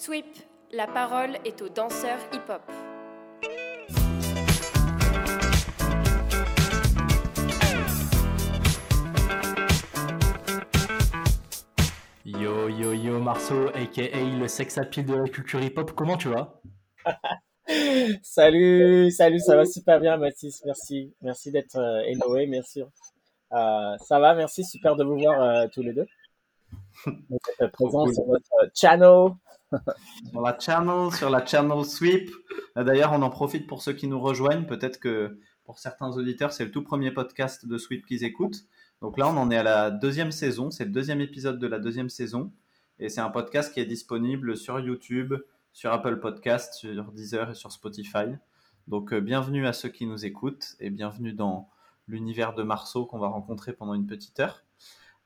Sweep, la parole est aux danseurs hip-hop. Yo yo yo Marceau, aka le sex appeal de la culture hip-hop, comment tu vas? Salut, salut, ça va super bien Mathis, merci, merci d'être euh, merci. Euh, ça va, merci, super de vous voir euh, tous les deux. Présent sur votre channel. sur la channel, sur la channel Sweep. D'ailleurs, on en profite pour ceux qui nous rejoignent. Peut-être que pour certains auditeurs, c'est le tout premier podcast de Sweep qu'ils écoutent. Donc là, on en est à la deuxième saison. C'est le deuxième épisode de la deuxième saison. Et c'est un podcast qui est disponible sur YouTube, sur Apple Podcast, sur Deezer et sur Spotify. Donc euh, bienvenue à ceux qui nous écoutent et bienvenue dans l'univers de Marceau qu'on va rencontrer pendant une petite heure.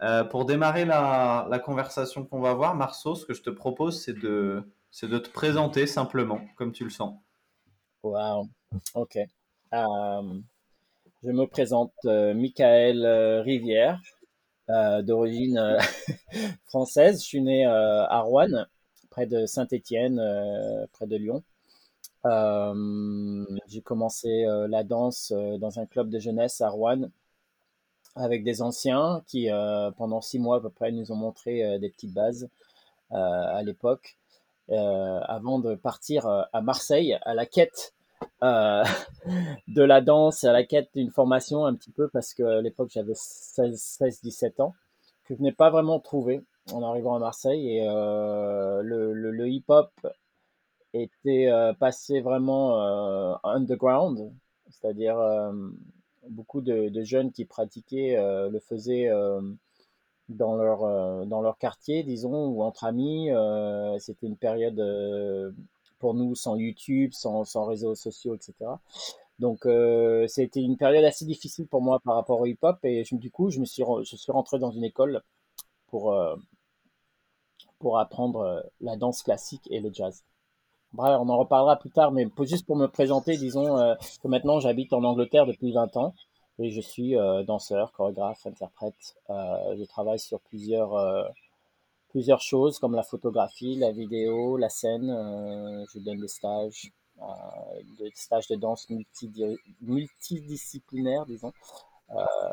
Euh, pour démarrer la, conversation qu'on va avoir, Marceau, ce que je te propose, c'est de, te présenter simplement, comme tu le sens. Wow, ok. Euh, je me présente euh, Michael euh, Rivière, d'origine française. Je suis né à Rouen, près de Saint-Étienne, près de Lyon. J'ai commencé la danse dans un club de jeunesse à Rouen avec des anciens qui, euh, pendant six mois à peu près, nous ont montré euh, des petites bases euh, à l'époque, avant de partir à Marseille à la quête euh, de la danse, à la quête d'une formation un petit peu, parce qu'à l'époque j'avais 16-17 ans, que je n'ai pas vraiment trouvé en arrivant à Marseille. Et euh, le, le, le hip-hop était euh, passé vraiment underground, c'est-à-dire beaucoup de, jeunes qui pratiquaient euh, le faisaient euh, dans leur euh, dans leur quartier, disons, ou entre amis. C'était une période pour nous sans YouTube, sans, sans réseaux sociaux, etc. Donc c'était une période assez difficile pour moi par rapport au hip-hop et je- du coup je me suis je suis rentré dans une école pour pour apprendre la danse classique et le jazz. Bref, on en reparlera plus tard, mais juste pour me présenter, disons euh, que maintenant j'habite en Angleterre depuis 20 ans et je suis euh, danseur, chorégraphe, interprète. Euh, je travaille sur plusieurs, plusieurs choses comme la photographie, la vidéo, la scène. Je donne des stages, des stages de danse multidi- multidisciplinaires, disons,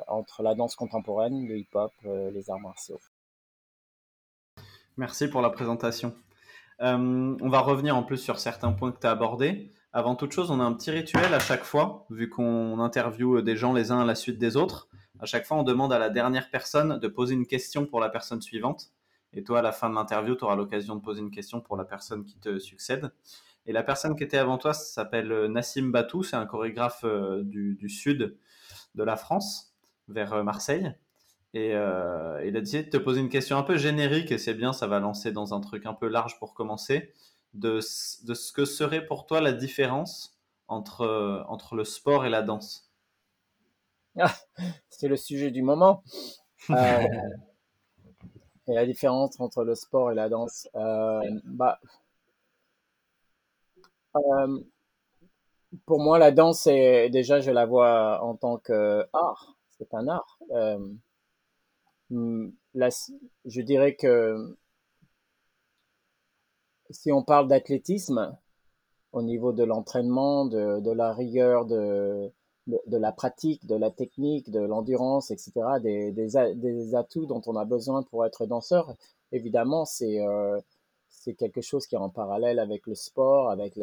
entre la danse contemporaine, le hip-hop, les arts martiaux. Merci pour la présentation. Euh, on va revenir en plus sur certains points que tu as abordés. Avant toute chose, on a un petit rituel à chaque fois, vu qu'on interviewe des gens les uns à la suite des autres. À chaque fois, on demande à la dernière personne de poser une question pour la personne suivante. Et toi, à la fin de l'interview, tu auras l'occasion de poser une question pour la personne qui te succède. Et la personne qui était avant toi s'appelle euh, Nassim Batou, c'est un chorégraphe euh, du, sud de la France, vers euh, Marseille. Et euh, il a décidé de te poser une question un peu générique, et c'est bien, ça va lancer dans un truc un peu large pour commencer, de, de ce que serait pour toi la différence entre, euh, entre le sport et la danse? Ah, c'est le sujet du moment. Euh, et la différence entre le sport et la danse. Euh, bah, pour moi, la danse, c'est déjà, je la vois en tant que art. C'est un art. Euh, hum, la- je dirais que si on parle d'athlétisme, au niveau de l'entraînement, de, la rigueur, de, la pratique, de la technique, de l'endurance, etc., des, atouts dont on a besoin pour être danseur, évidemment, c'est euh, quelque chose qui est en parallèle avec le sport, avec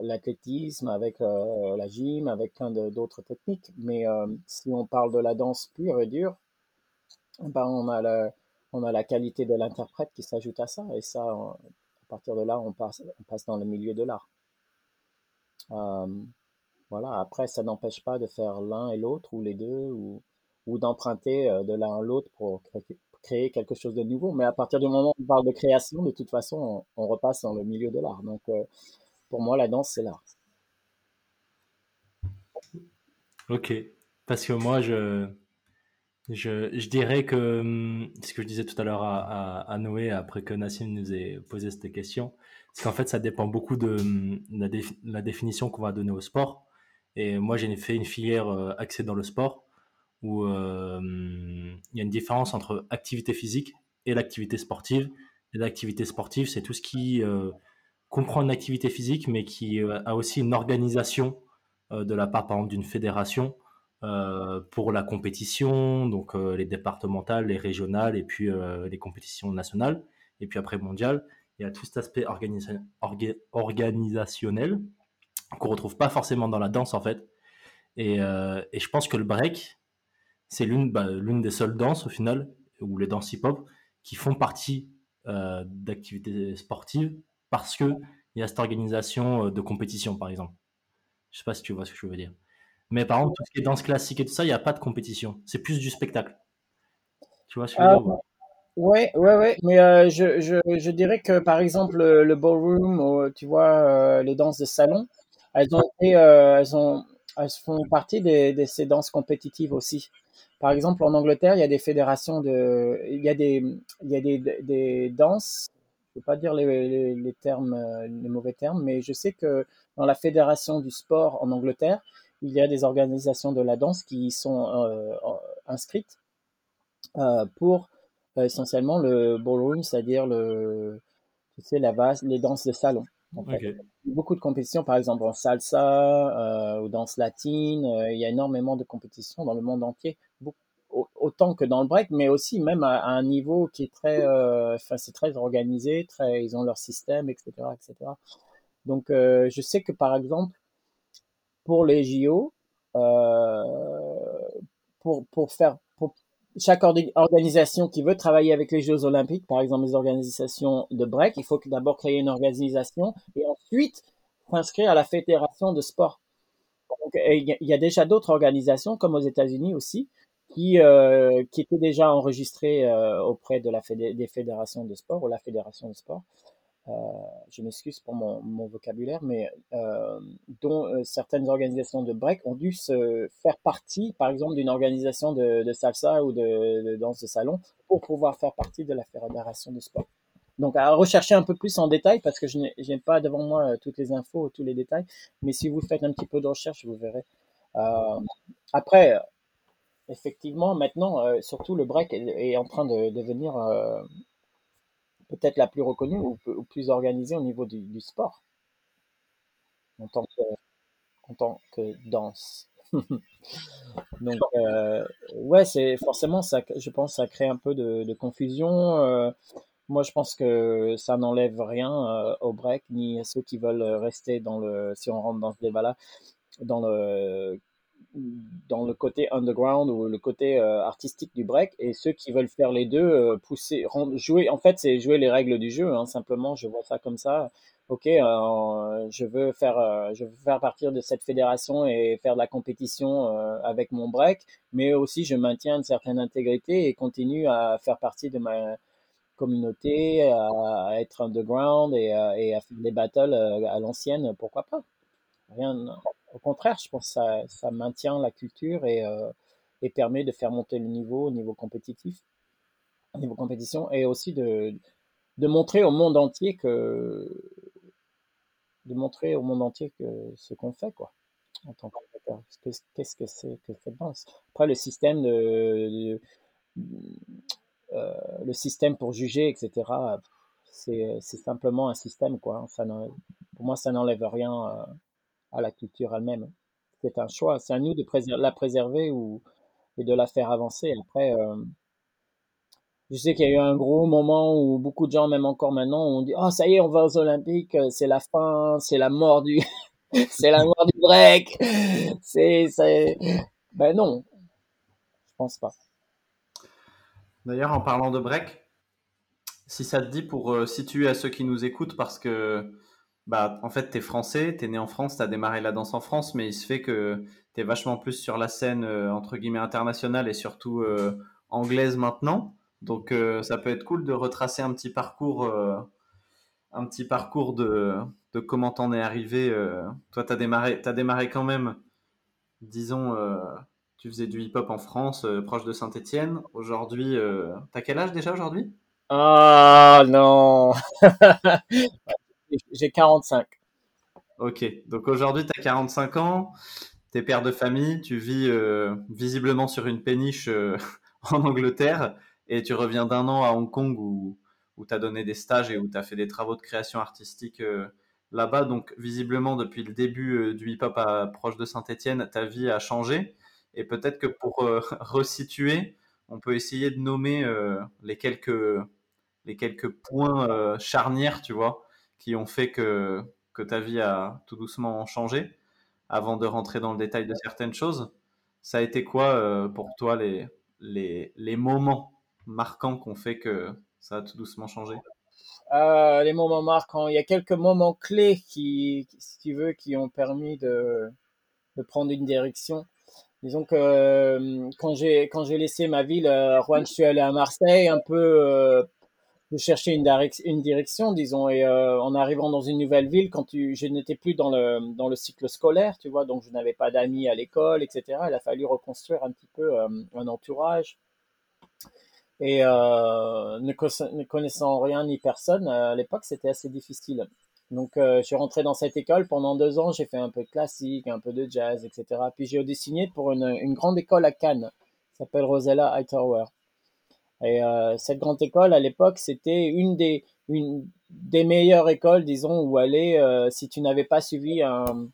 l'athlétisme, avec euh, la gym, avec plein d'autres techniques. Mais euh, si on parle de la danse pure et dure, ben on a la, qualité de l'interprète qui s'ajoute à ça. Et ça, à partir de là, on passe, dans le milieu de l'art. Euh, voilà, après, ça n'empêche pas de faire l'un et l'autre, ou les deux, ou, d'emprunter euh, de l'un à l'autre pour créer, quelque chose de nouveau. Mais à partir du moment où on parle de création, de toute façon, on, on repasse dans le milieu de l'art. Donc, euh, pour moi, la danse, c'est l'art. Ok, parce que moi, je, je, dirais que hum, ce que je disais tout à l'heure à, Noé, après que Nassim nous ait posé cette question, c'est qu'en fait, ça dépend beaucoup de hum, la, défi- la définition qu'on va donner au sport. Et moi, j'ai fait une filière euh, axée dans le sport, où euh, il y a une différence entre activité physique et l'activité sportive. l'activité sportive, c'est tout ce qui comprend une activité physique, mais qui a aussi une organisation de la part, par exemple, d'une fédération pour la compétition, donc les départementales, les régionales et puis les compétitions nationales, et puis après mondiales. Il y a tout cet aspect organisationnel qu'on retrouve pas forcément dans la danse en fait. Et, et je pense que le break, c'est l'une bah, des seules danses au final, ou les danses hip-hop, qui font partie euh, d'activités sportives parce qu'il y a cette organisation euh, de compétition, par exemple. Je sais pas si tu vois ce que je veux dire. Mais par exemple, tout ce qui est danse classique et tout ça, il n'y a pas de compétition. C'est plus du spectacle. Tu vois ce que je veux dire Ouais, ouais, ouais. Mais euh, je, je, dirais que par exemple le, ballroom, tu vois, les danses de salon, elles ont elles ont, elles font partie des, de ces danses compétitives aussi. Par exemple, en Angleterre, il y a des fédérations de, il y a des, il y a des, des danses. Je ne veux pas dire les, les, termes, les mauvais termes, mais je sais que dans la fédération du sport en Angleterre, il y a des organisations de la danse qui sont euh, inscrites euh, pour euh, essentiellement le ballroom, c'est-à-dire le, tu sais, la vase, les danses de salon. Beaucoup de compétitions, par exemple en salsa euh, ou danse latine. Il y a énormément de compétitions dans le monde entier, autant que dans le break, mais aussi même à, un niveau qui est très, enfin c'est très organisé, très, ils ont leur système, etc., etc. Donc je sais que par exemple pour les JO, pour pour faire chaque organisation qui veut travailler avec les Jeux Olympiques, par exemple les organisations de break, il faut d'abord créer une organisation et ensuite s'inscrire à la fédération de sport. il y a déjà d'autres organisations, comme aux États-Unis aussi, qui, euh, qui étaient déjà enregistrées euh, auprès de la des fédérations de sport ou la fédération de sport euh, je m'excuse pour mon, mon, vocabulaire, mais euh, dont euh, certaines organisations de break ont dû se faire partie, par exemple, d'une organisation de, de, salsa ou de, de, danse de salon pour pouvoir faire partie de la fédération de sport. Donc à rechercher un peu plus en détail parce que je n'ai pas devant moi toutes les infos, tous les détails, mais si vous faites un petit peu de recherche, vous verrez. Euh, après, effectivement, maintenant, euh, surtout le break est, est en train de devenir peut-être la plus reconnue ou, plus organisée au niveau du, sport en tant que, en tant que danse. Donc, euh, ouais, c'est forcément ça. Je pense ça crée un peu de, confusion. Euh, moi, je pense que ça n'enlève rien euh, au break ni à ceux qui veulent rester dans le. Si on rentre dans ce débat-là, dans le dans le côté underground ou le côté euh, artistique du break. Et ceux qui veulent faire les deux euh, pousser jouer en fait c'est jouer les règles du jeu hein, simplement je vois ça comme ça. Ok euh, je veux faire je veux faire partir de cette fédération et faire de la compétition avec mon break. Mais aussi je maintiens une certaine intégrité et continue à faire partie de ma communauté à, être underground et, et à faire des battles à l'ancienne. Pourquoi pas? Rien au contraire, je pense que ça, ça maintient la culture et, euh, et permet de faire monter le niveau au niveau compétitif, au niveau compétition, et aussi de, de montrer au monde entier que de montrer au monde entier que ce qu'on fait quoi en tant Qu'est-ce que c'est que cette danse? Après le système de, euh, le système pour juger, etc. C'est simplement un système quoi. Ça pour moi, ça n'enlève rien. Euh, à la culture elle-même. C'est un choix. C'est à nous de la préserver ou et de la faire avancer. Après, euh, je sais qu'il y a eu un gros moment où beaucoup de gens, même encore maintenant, ont dit oh ça y est, on va aux Olympiques, c'est la fin, c'est la mort du, c'est la mort du break. C'est, ben non, je pense pas. D'ailleurs, en parlant de break, si ça te dit pour euh, situer à ceux qui nous écoutent, parce que bah, en fait, tu es français, tu es né en France, tu as démarré la danse en France, mais il se fait que tu es vachement plus sur la scène, euh, entre guillemets, internationale et surtout euh, anglaise maintenant. Donc, euh, ça peut être cool de retracer un petit parcours, un petit parcours de, de comment t'en es arrivé. toi, tu as démarré, as démarré quand même, disons, tu faisais du hip-hop en France, proche de Saint-Etienne. Aujourd'hui, tu as quel âge déjà aujourd'hui? Ah non J'ai 45. Ok, donc aujourd'hui tu as 45 ans, tu es père de famille, tu vis euh, visiblement sur une péniche euh, en Angleterre et tu reviens d'un an à Hong Kong où, où tu as donné des stages et où tu as fait des travaux de création artistique là-bas. Donc, visiblement, depuis le début du hip-hop proche de Saint-Etienne, ta vie a changé. Et peut-être que pour resituer, on peut essayer de nommer les quelques les quelques points charnières, tu vois, qui ont fait que, que ta vie a tout doucement changé avant de rentrer dans le détail de certaines choses. Ça a été quoi euh, pour toi les, les, les moments marquants qui ont fait que ça a tout doucement changé? Euh, Les moments marquants, il y a quelques moments clés qui, si tu veux, qui ont permis de, de prendre une direction. Disons que euh, quand j'ai quand j'ai laissé ma ville, Rouen, je suis allé à Marseille, un peu de chercher une, direction, disons. Et euh, en arrivant dans une nouvelle ville, quand je n'étais plus dans le, cycle scolaire, tu vois, donc je n'avais pas d'amis à l'école, etc. Il a fallu reconstruire un petit peu euh, un entourage. Et euh, ne, connaissant rien ni personne, à l'époque, c'était assez difficile. Donc, je suis rentré dans cette école. Pendant deux ans, j'ai fait un peu de classique, un peu de jazz, etc. Puis j'ai auditionné pour une, une grande école à Cannes, qui s'appelle Rosella Hightower. Et euh, cette grande école, à l'époque, c'était une des, meilleures écoles, disons, où aller euh, si tu n'avais pas suivi un,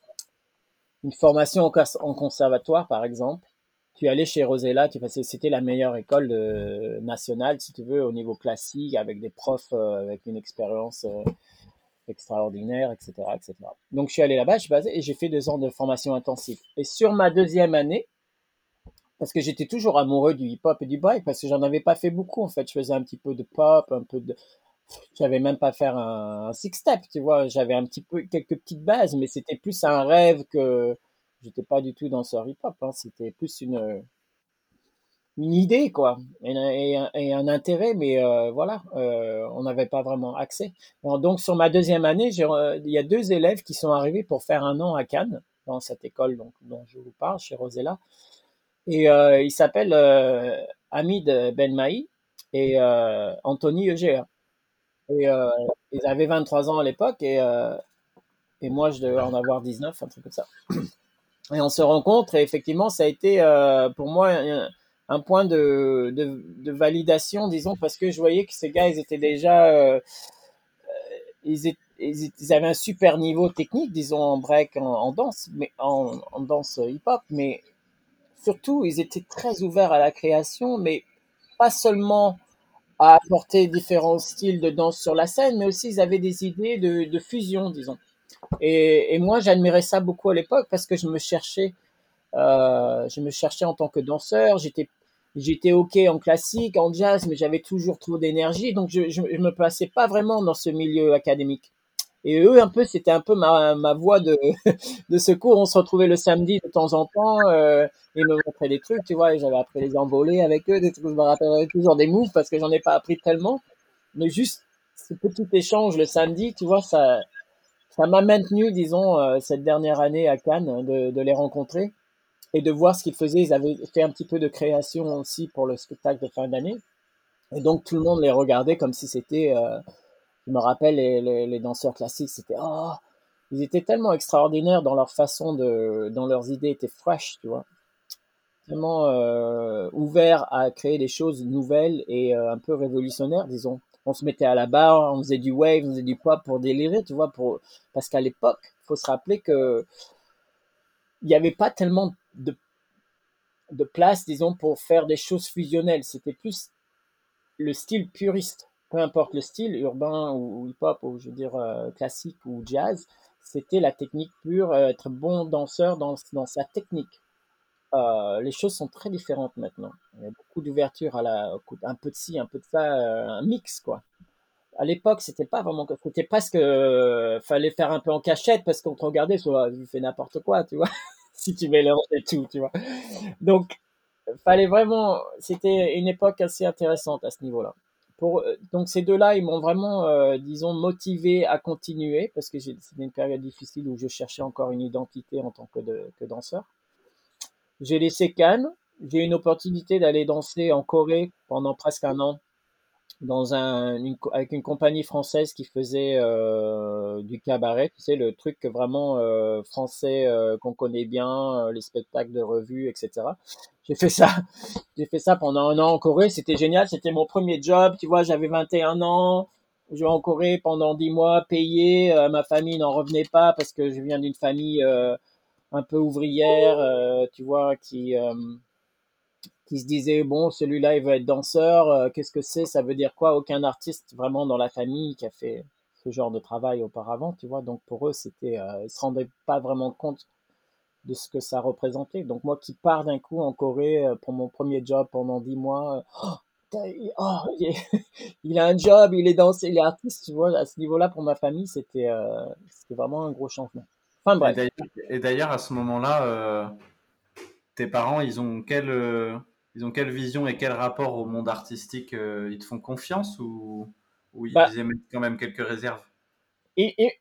une formation en, conservatoire, par exemple. Tu allais chez Rosella, tu c'était la meilleure école de, nationale, si tu veux, au niveau classique, avec des profs euh, avec une expérience euh, extraordinaire, etc., etc. Donc, je suis allé là-bas, je suis basé et j'ai fait deux ans de formation intensive. Et sur ma deuxième année, parce que j'étais toujours amoureux du hip-hop et du break, parce que j'en avais pas fait beaucoup, en fait. Je faisais un petit peu de pop, un peu de... J'avais même pas faire un, six-step, tu vois. J'avais un petit peu, quelques petites bases, mais c'était plus un rêve que... J'étais pas du tout dans ce hip-hop, hein. C'était plus une... Une idée, quoi. Et, un intérêt, mais euh, voilà, euh, on n'avait pas vraiment accès. donc, sur ma deuxième année, il y a deux élèves qui sont arrivés pour faire un an à Cannes, dans cette école dont je vous parle, chez Rosella. Et euh, il s'appelle euh, Hamid Benmaï et euh, Anthony Egea. Et euh, ils avaient 23 ans à l'époque et, euh, et moi je devais en avoir 19, un truc comme ça. Et on se rencontre et effectivement ça a été pour moi un, un point de, de, de, validation, disons, parce que je voyais que ces gars, ils étaient déjà, ils, étaient, ils, avaient un super niveau technique, disons en break, en, en danse, mais en, en danse hip-hop, mais surtout, ils étaient très ouverts à la création, mais pas seulement à apporter différents styles de danse sur la scène, mais aussi ils avaient des idées de, fusion, disons. Et, moi, j'admirais ça beaucoup à l'époque parce que je me cherchais, euh, je me cherchais en tant que danseur. J'étais, j'étais ok en classique, en jazz, mais j'avais toujours trop d'énergie, donc je, je, me plaçais pas vraiment dans ce milieu académique. Et eux, un peu, c'était un peu ma, ma voie de, de secours. On se retrouvait le samedi de temps en temps euh, et me montraient des trucs, tu vois. Et j'avais appris les envolées avec eux. Des trucs, je me rappellerai toujours des moves parce que j'en ai pas appris tellement. Mais juste ce petit échange le samedi, tu vois, ça ça m'a maintenu, disons, euh, cette dernière année à Cannes, de, de les rencontrer et de voir ce qu'ils faisaient. Ils avaient fait un petit peu de création aussi pour le spectacle de fin d'année. Et donc tout le monde les regardait comme si c'était euh, je me rappelle les, danseurs classiques, c'était oh, ils étaient tellement extraordinaires dans leur façon de, dans leurs idées étaient fresh, tu vois, tellement euh, ouverts à créer des choses nouvelles et euh, un peu révolutionnaires, disons. On se mettait à la barre, on faisait du wave, on faisait du pop pour délirer, tu vois, pour parce qu'à l'époque, faut se rappeler que il n'y avait pas tellement de de place, disons, pour faire des choses fusionnelles. C'était plus le style puriste peu importe le style, urbain ou, hip-hop, ou je veux dire euh, classique ou jazz, c'était la technique pure, euh, être bon danseur dans, dans sa technique. Euh, les choses sont très différentes maintenant. Il y a beaucoup d'ouverture à la, un peu de ci, un peu de ça, un mix quoi. À l'époque, c'était pas vraiment, c'était presque, euh, fallait faire un peu en cachette parce qu'on te regardait, soit tu fais n'importe quoi, tu vois, si tu mélanges et tout, tu vois. Donc, fallait vraiment, c'était une époque assez intéressante à ce niveau-là. Pour, euh, donc ces deux-là, ils m'ont vraiment, euh, disons, motivé à continuer parce que c'était une période difficile où je cherchais encore une identité en tant que, de, que danseur. J'ai laissé Cannes. J'ai eu une opportunité d'aller danser en Corée pendant presque un an dans un, une, avec une compagnie française qui faisait euh, du cabaret, tu sais, le truc vraiment euh, français euh, qu'on connaît bien, euh, les spectacles de revue, etc. J'ai fait ça, j'ai fait ça pendant un an en Corée, c'était génial, c'était mon premier job, tu vois, j'avais 21 ans, je vais en Corée pendant dix mois, payé. Euh, ma famille n'en revenait pas parce que je viens d'une famille euh, un peu ouvrière, tu vois, qui qui se disait bon, celui-là il veut être danseur. euh, Qu'est-ce que c'est? Ça veut dire quoi? Aucun artiste vraiment dans la famille qui a fait ce genre de travail auparavant, tu vois? Donc pour eux, c'était, euh, ils se rendaient pas vraiment compte de ce que ça représentait. Donc moi qui pars d'un coup en Corée euh, pour mon premier job pendant dix mois, euh, oh, oh, il est- il a un job, il est danseur, il est artiste, tu vois? À ce niveau-là, pour ma famille, c'était euh, c'était vraiment un gros changement. Enfin Et bref. d'ailleurs- Et d'ailleurs, à ce moment-là, tes parents, ils ont euh, ils ont quelle vision et quel rapport au monde artistique euh, Ils te font confiance ou, ou ils Bah, émettent quand même quelques réserves? Et, et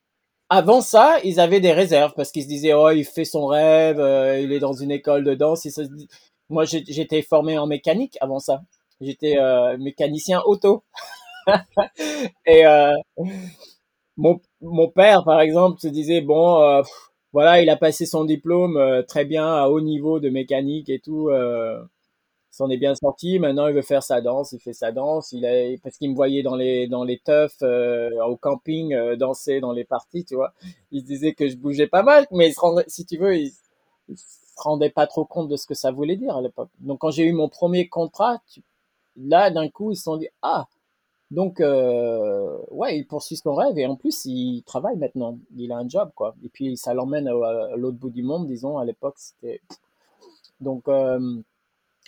avant ça, ils avaient des réserves parce qu'ils se disaient oh il fait son rêve, euh, il est dans une école de danse. se Moi j'étais formé en mécanique avant ça. J'étais euh, mécanicien auto. Et euh, mon, mon père, par exemple, se disait, bon, pff, voilà, il a passé son diplôme très bien à haut niveau de mécanique et tout. S'en est bien sorti. Maintenant, il veut faire sa danse. Il fait sa danse. Il a, parce qu'il me voyait dans les dans les teufs euh, au camping euh, danser dans les parties, tu vois. Il se disait que je bougeais pas mal, mais il se rendait, si tu veux, il, il se rendait pas trop compte de ce que ça voulait dire à l'époque. Donc, quand j'ai eu mon premier contrat, là, d'un coup, ils se sont dit, ah. Donc, euh, ouais, il poursuit son rêve et en plus, il travaille maintenant. Il a un job, quoi. Et puis, ça l'emmène à, à l'autre bout du monde, disons. À l'époque, c'était. Donc, euh,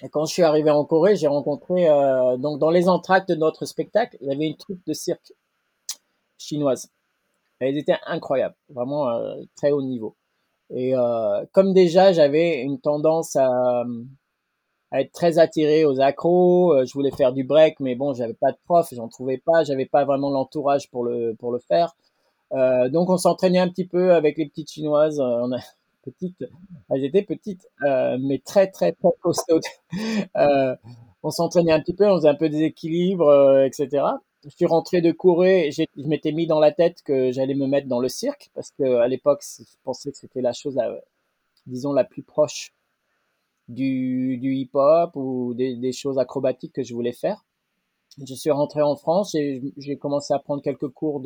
et quand je suis arrivé en Corée, j'ai rencontré. euh, donc, dans les entractes de notre spectacle, il y avait une troupe de cirque chinoise. Elles étaient incroyables, vraiment euh, très haut niveau. Et euh, comme déjà, j'avais une tendance à, à être très attiré aux accros. euh, Je voulais faire du break, mais bon, j'avais pas de prof, j'en trouvais pas, j'avais pas vraiment l'entourage pour le pour le faire. Euh, donc on s'entraînait un petit peu avec les petites chinoises. euh, On a petites, elles étaient petites, euh, mais très très très costaudes. Euh, on s'entraînait un petit peu, on faisait un peu des équilibres, euh, etc. Je suis rentré de j'ai- je m'étais mis dans la tête que j'allais me mettre dans le cirque parce que à l'époque, je pensais que c'était la chose, disons, la plus proche du, du hip-hop ou des, choses acrobatiques que je voulais faire. Je suis rentré en France et j'ai commencé à prendre quelques cours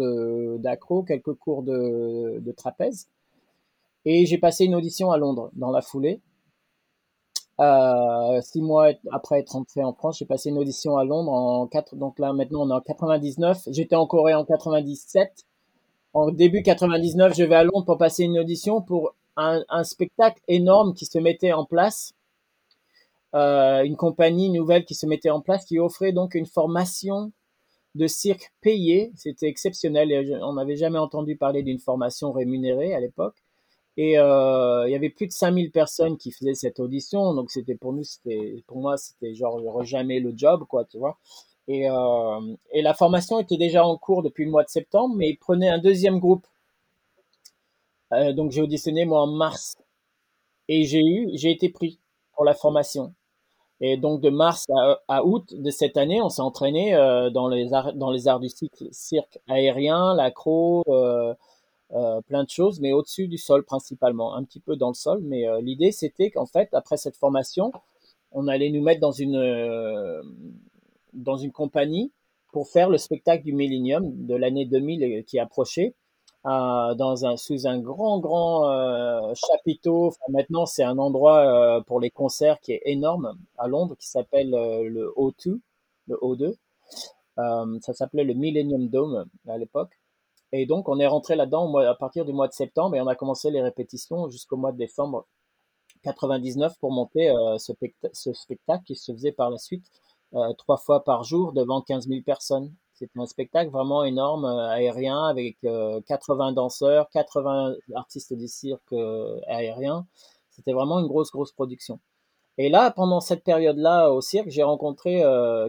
d'accro, quelques cours de trapèze. Et j'ai passé une audition à Londres dans la foulée. Euh, six mois après être rentré en France, j'ai passé une audition à Londres en 4, donc là maintenant on est en 99. J'étais en Corée en 97. En début 99, je vais à Londres pour passer une audition pour un, spectacle énorme qui se mettait en place euh, une compagnie nouvelle qui se mettait en place qui offrait donc une formation de cirque payée. C'était exceptionnel. On n'avait jamais entendu parler d'une formation rémunérée à l'époque. Et euh, il y avait plus de 5000 personnes qui faisaient cette audition. Donc c'était pour nous, c'était pour moi, c'était genre j'aurais jamais le job, quoi, tu vois. Et, euh, et la formation était déjà en cours depuis le mois de septembre, mais ils prenaient un deuxième groupe. Euh, donc j'ai auditionné moi en mars et j'ai eu, j'ai été pris pour la formation. Et donc de mars à, août de cette année, on s'est entraîné euh, dans les arts, dans les arts du cirque, cirque aérien, l'accro, euh, euh, plein de choses, mais au-dessus du sol principalement, un petit peu dans le sol. Mais euh, l'idée c'était qu'en fait, après cette formation, on allait nous mettre dans une euh, dans une compagnie pour faire le spectacle du Millennium de l'année 2000 qui approchait. euh, dans un, sous un grand, grand euh, chapiteau. Maintenant, c'est un endroit euh, pour les concerts qui est énorme à Londres, qui s'appelle euh, le O2, le O2. Euh, ça s'appelait le Millennium Dome à l'époque. Et donc, on est rentré là-dedans à partir du mois de septembre et on a commencé les répétitions jusqu'au mois de décembre 99 pour monter euh, ce, pecta- ce spectacle qui se faisait par la suite euh, trois fois par jour devant 15 000 personnes. C'était un spectacle vraiment énorme, euh, aérien, avec euh, 80 danseurs, 80 artistes du cirque aérien. C'était vraiment une grosse, grosse production. Et là, pendant cette période-là au cirque, j'ai rencontré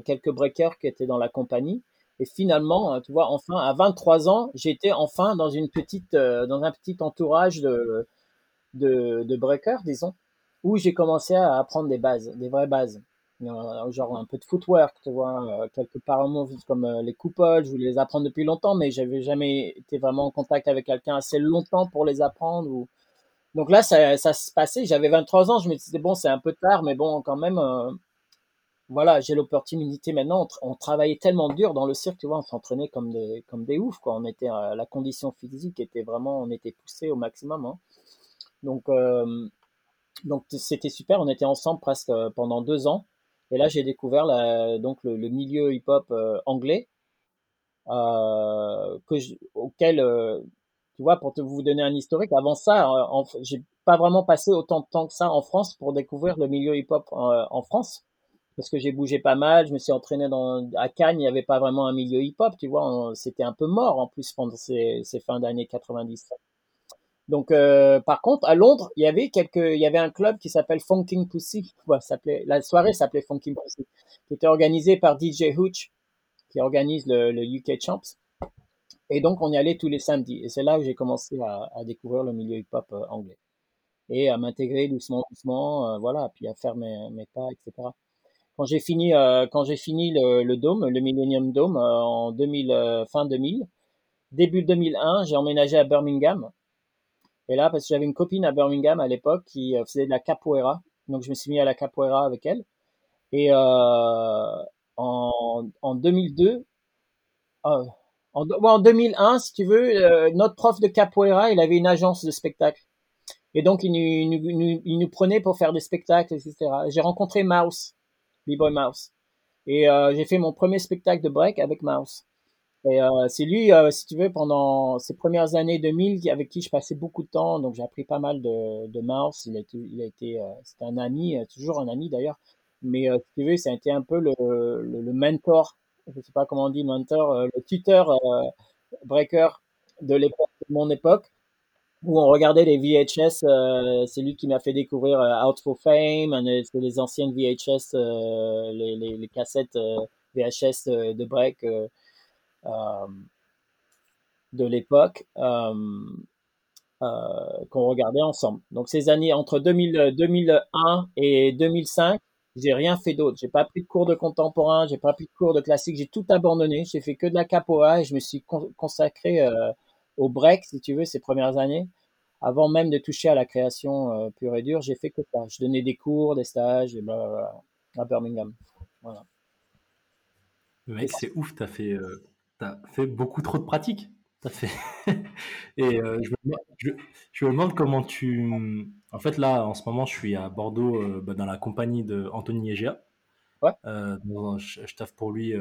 quelques breakers qui étaient dans la compagnie. Et finalement, euh, tu vois, enfin, à 23 ans, j'étais enfin dans une petite, euh, dans un petit entourage de, de, de breakers, disons, où j'ai commencé à apprendre des bases, des vraies bases. Euh, genre un peu de footwork, tu vois, euh, quelques paramoves comme les coupoles, je voulais les apprendre depuis longtemps, mais j'avais jamais été vraiment en contact avec quelqu'un assez longtemps pour les apprendre. Donc là, ça, ça se passait, j'avais 23 ans, je me disais, bon, c'est un peu tard, mais bon, quand même, voilà, j'ai l'opportunité maintenant. On, travaillait tellement dur dans le cirque, tu vois, on s'entraînait comme des, comme des oufs, quoi. On était, la condition physique était vraiment, on était poussé au maximum. Hein. Donc, euh, donc c'était super. On était ensemble presque euh, pendant deux ans. Et là, j'ai découvert donc le, milieu hip-hop euh, anglais, que auquel, tu vois, pour te, vous donner un historique, avant ça, j'ai pas vraiment passé autant de temps que ça en France pour découvrir le milieu hip-hop en France parce que j'ai bougé pas mal, je me suis entraîné dans, à Cannes, il n'y avait pas vraiment un milieu hip-hop, tu vois, c'était un peu mort en plus pendant ces, ces fins d'années 90. Donc, euh, par contre, à Londres, il y avait quelques, il y avait un club qui s'appelle Funking Pussy, ouais, s'appelait, la soirée s'appelait Funking Pussy, qui était organisé par DJ Hooch, qui organise le, le, UK Champs. Et donc, on y allait tous les samedis. Et c'est là que j'ai commencé à, à, découvrir le milieu hip-hop euh, anglais. Et à m'intégrer doucement, doucement, euh, voilà, puis à faire mes, mes pas, etc quand j'ai fini euh, quand j'ai fini le, le, Dome, le Millennium Dome euh, en 2000 euh, fin 2000, début 2001, j'ai emménagé à Birmingham. Et là parce que j'avais une copine à Birmingham à l'époque qui faisait de la capoeira, donc je me suis mis à la capoeira avec elle. Et en, en 2002 en, en 2001, si tu veux, notre prof de capoeira, il avait une agence de spectacle. Et donc, il nous, il nous, il nous prenait pour faire des spectacles, etc. J'ai rencontré Mouse. B-Boy Mouse. Et euh, j'ai fait mon premier spectacle de break avec Mouse. Et euh, c'est lui, euh, si tu veux, pendant ces premières années 2000, avec qui je passais beaucoup de temps. Donc j'ai appris pas mal de, de Mouse. Il a été, il a été, c'était un ami, toujours un ami d'ailleurs. Mais si tu veux, été un peu le, le, le mentor, je sais pas comment on dit mentor, le tuteur breaker de l'époque, de mon époque où on regardait les VHS. Euh, c'est lui qui m'a fait découvrir euh, Out for Fame, c'est les anciennes VHS, euh, les, les, les, cassettes VHS de break de l'époque qu'on regardait ensemble. Donc ces années entre 2000, 2001 et 2005, j'ai rien fait d'autre. J'ai pas pris de cours de contemporain, j'ai pas pris de cours de classique, j'ai tout abandonné. J'ai fait que de la capoeira et je me suis consacré au break, si tu veux, ces premières années. Avant même de toucher à la création euh, pure et dure, j'ai fait que ça. Je donnais des cours, des stages, et bla, à Birmingham. Voilà. Mec, c'est ouf, t'as fait, euh, as fait beaucoup trop de pratiques. As fait... et euh, je, me, je, me, demande comment tu. En fait, là, en ce moment, je suis à Bordeaux bah, dans la compagnie de Anthony Egea. Ouais. je, je taffe pour lui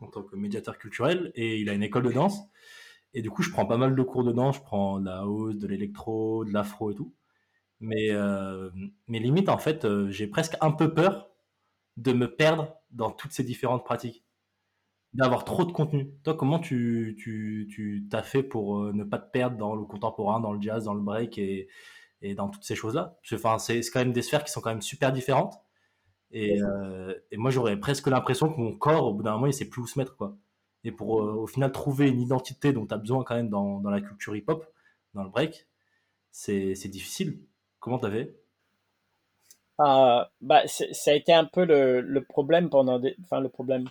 en tant que médiateur culturel et il a une école de danse. Et du coup, je prends pas mal de cours dedans. Je prends de la hausse, de l'électro, de l'afro et tout. Mais, euh, mais limite, en fait, euh, j'ai presque un peu peur de me perdre dans toutes ces différentes pratiques. D'avoir trop de contenu. Toi, comment tu, t'as fait pour euh, ne pas te perdre dans le contemporain, dans le jazz, dans le break et, dans toutes ces choses-là? Enfin, c'est, c'est quand même des sphères qui sont quand même super différentes. Et, euh, et moi, j'aurais presque l'impression que mon corps, au bout d'un moment, il sait plus où se mettre, quoi. Et pour euh, au final trouver une identité dont tu as besoin quand même dans, dans la culture hip-hop, dans le break, c'est difficile. Comment tu fait? Euh, bah, Ça a été un peu le, le problème pendant des... Enfin, le problème.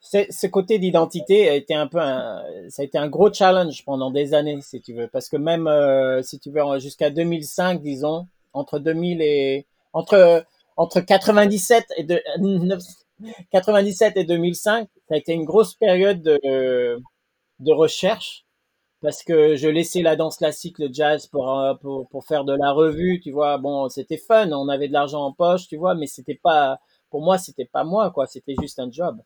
Ce côté d'identité a été un peu un, ça a été un gros challenge pendant des années, si tu veux, parce que même euh, si tu veux jusqu'à 2005, disons, entre 2000 et entre entre 97 et de, 97 et 2005, ça a été une grosse période de, de recherche parce que je laissais la danse classique, le jazz pour, euh, pour, pour faire de la revue, tu vois. Bon, c'était fun, on avait de l'argent en poche, tu vois, mais c'était pas, pour moi, c'était pas moi, quoi. C'était juste un job.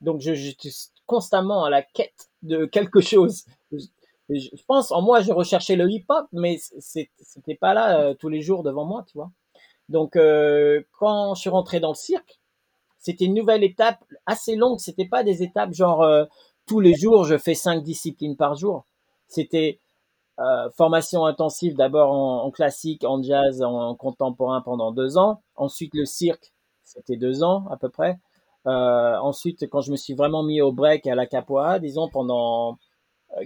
Donc, je, j'étais constamment à la quête de quelque chose. Je, je pense, en moi, je recherchais le hip-hop, mais c'était pas là euh, tous les jours devant moi, tu vois. Donc, euh, quand je suis rentré dans le cirque, c'était une nouvelle étape assez longue. C'était pas des étapes genre euh, tous les jours je fais cinq disciplines par jour. C'était euh, formation intensive d'abord en, classique, en jazz, en, contemporain pendant deux ans. Ensuite le cirque, c'était deux ans à peu près. Euh, ensuite, quand je me suis vraiment mis au break à la capoeira, disons pendant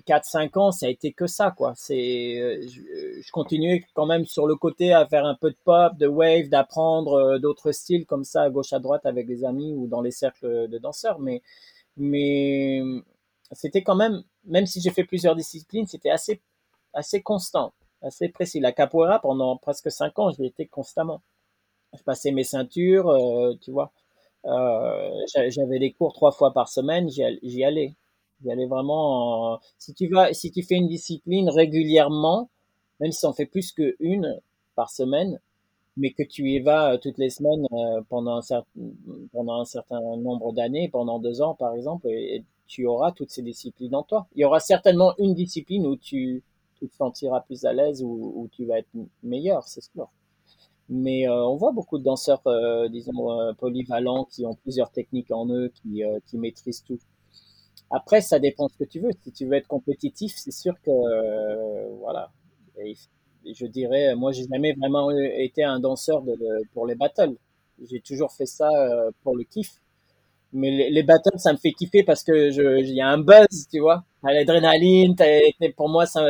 4-5 ans, ça a été que ça, quoi. C'est, euh, je, je, continuais quand même sur le côté à faire un peu de pop, de wave, d'apprendre euh, d'autres styles comme ça à gauche à droite avec des amis ou dans les cercles de danseurs, mais, mais c'était quand même, même si j'ai fait plusieurs disciplines, c'était assez, assez constant, assez précis. La capoeira pendant presque 5 ans, je l'ai été constamment. je passais mes ceintures, euh, tu vois. Euh, j'a- j'avais des cours trois fois par semaine, j'y allais. J'y allais vraiment. en- Si tu vas, si tu fais une discipline régulièrement, même si on fait plus que une par semaine, mais que tu y vas euh, toutes les semaines euh, pendant un certain, pendant un certain nombre d'années, pendant deux ans par exemple, et, tu auras toutes ces disciplines en toi. Il y aura certainement une discipline où tu, te sentiras plus à l'aise, où, tu vas être meilleur, c'est sûr. Mais euh, on voit beaucoup de danseurs, euh, disons, euh, polyvalents, qui ont plusieurs techniques en eux, qui, euh, qui maîtrisent tout. Après, ça dépend ce que tu veux. Si tu veux être compétitif, c'est sûr que, euh, voilà. Et je dirais, moi, j'ai jamais vraiment été un danseur de, de- pour les battles. J'ai toujours fait ça euh, pour le kiff. Mais les, les battles, ça me fait kiffer parce que il y a un buzz, tu vois. T'as l'adrénaline, pour moi, ça,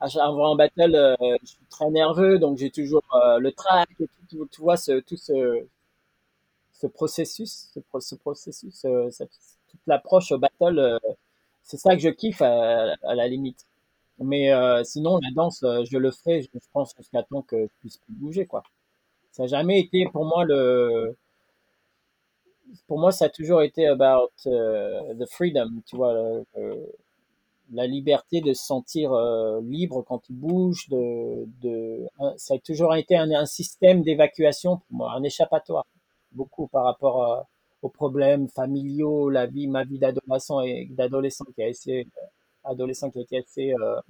avant un battle, euh, je suis très nerveux, donc j'ai toujours euh, le track et tout, tu vois, ce, tout ce, ce processus, ce, ce processus, euh, cette- toute l'approche au battle, euh, c'est ça que je kiffe à, la limite. Mais euh, sinon, la danse, euh, je le ferai, je je pense, jusqu'à temps que je puisse plus bouger, quoi. Ça n'a jamais été pour moi le, pour moi, ça a toujours été about euh, the freedom, tu vois, le- la liberté de se sentir euh, libre quand tu bouges, de, de, ça a toujours été un, un système d'évacuation pour moi, un échappatoire, beaucoup par rapport à- aux problèmes familiaux, la vie, ma vie d'adolescent et d'adolescent qui a été, adolescent qui a été assez, euh,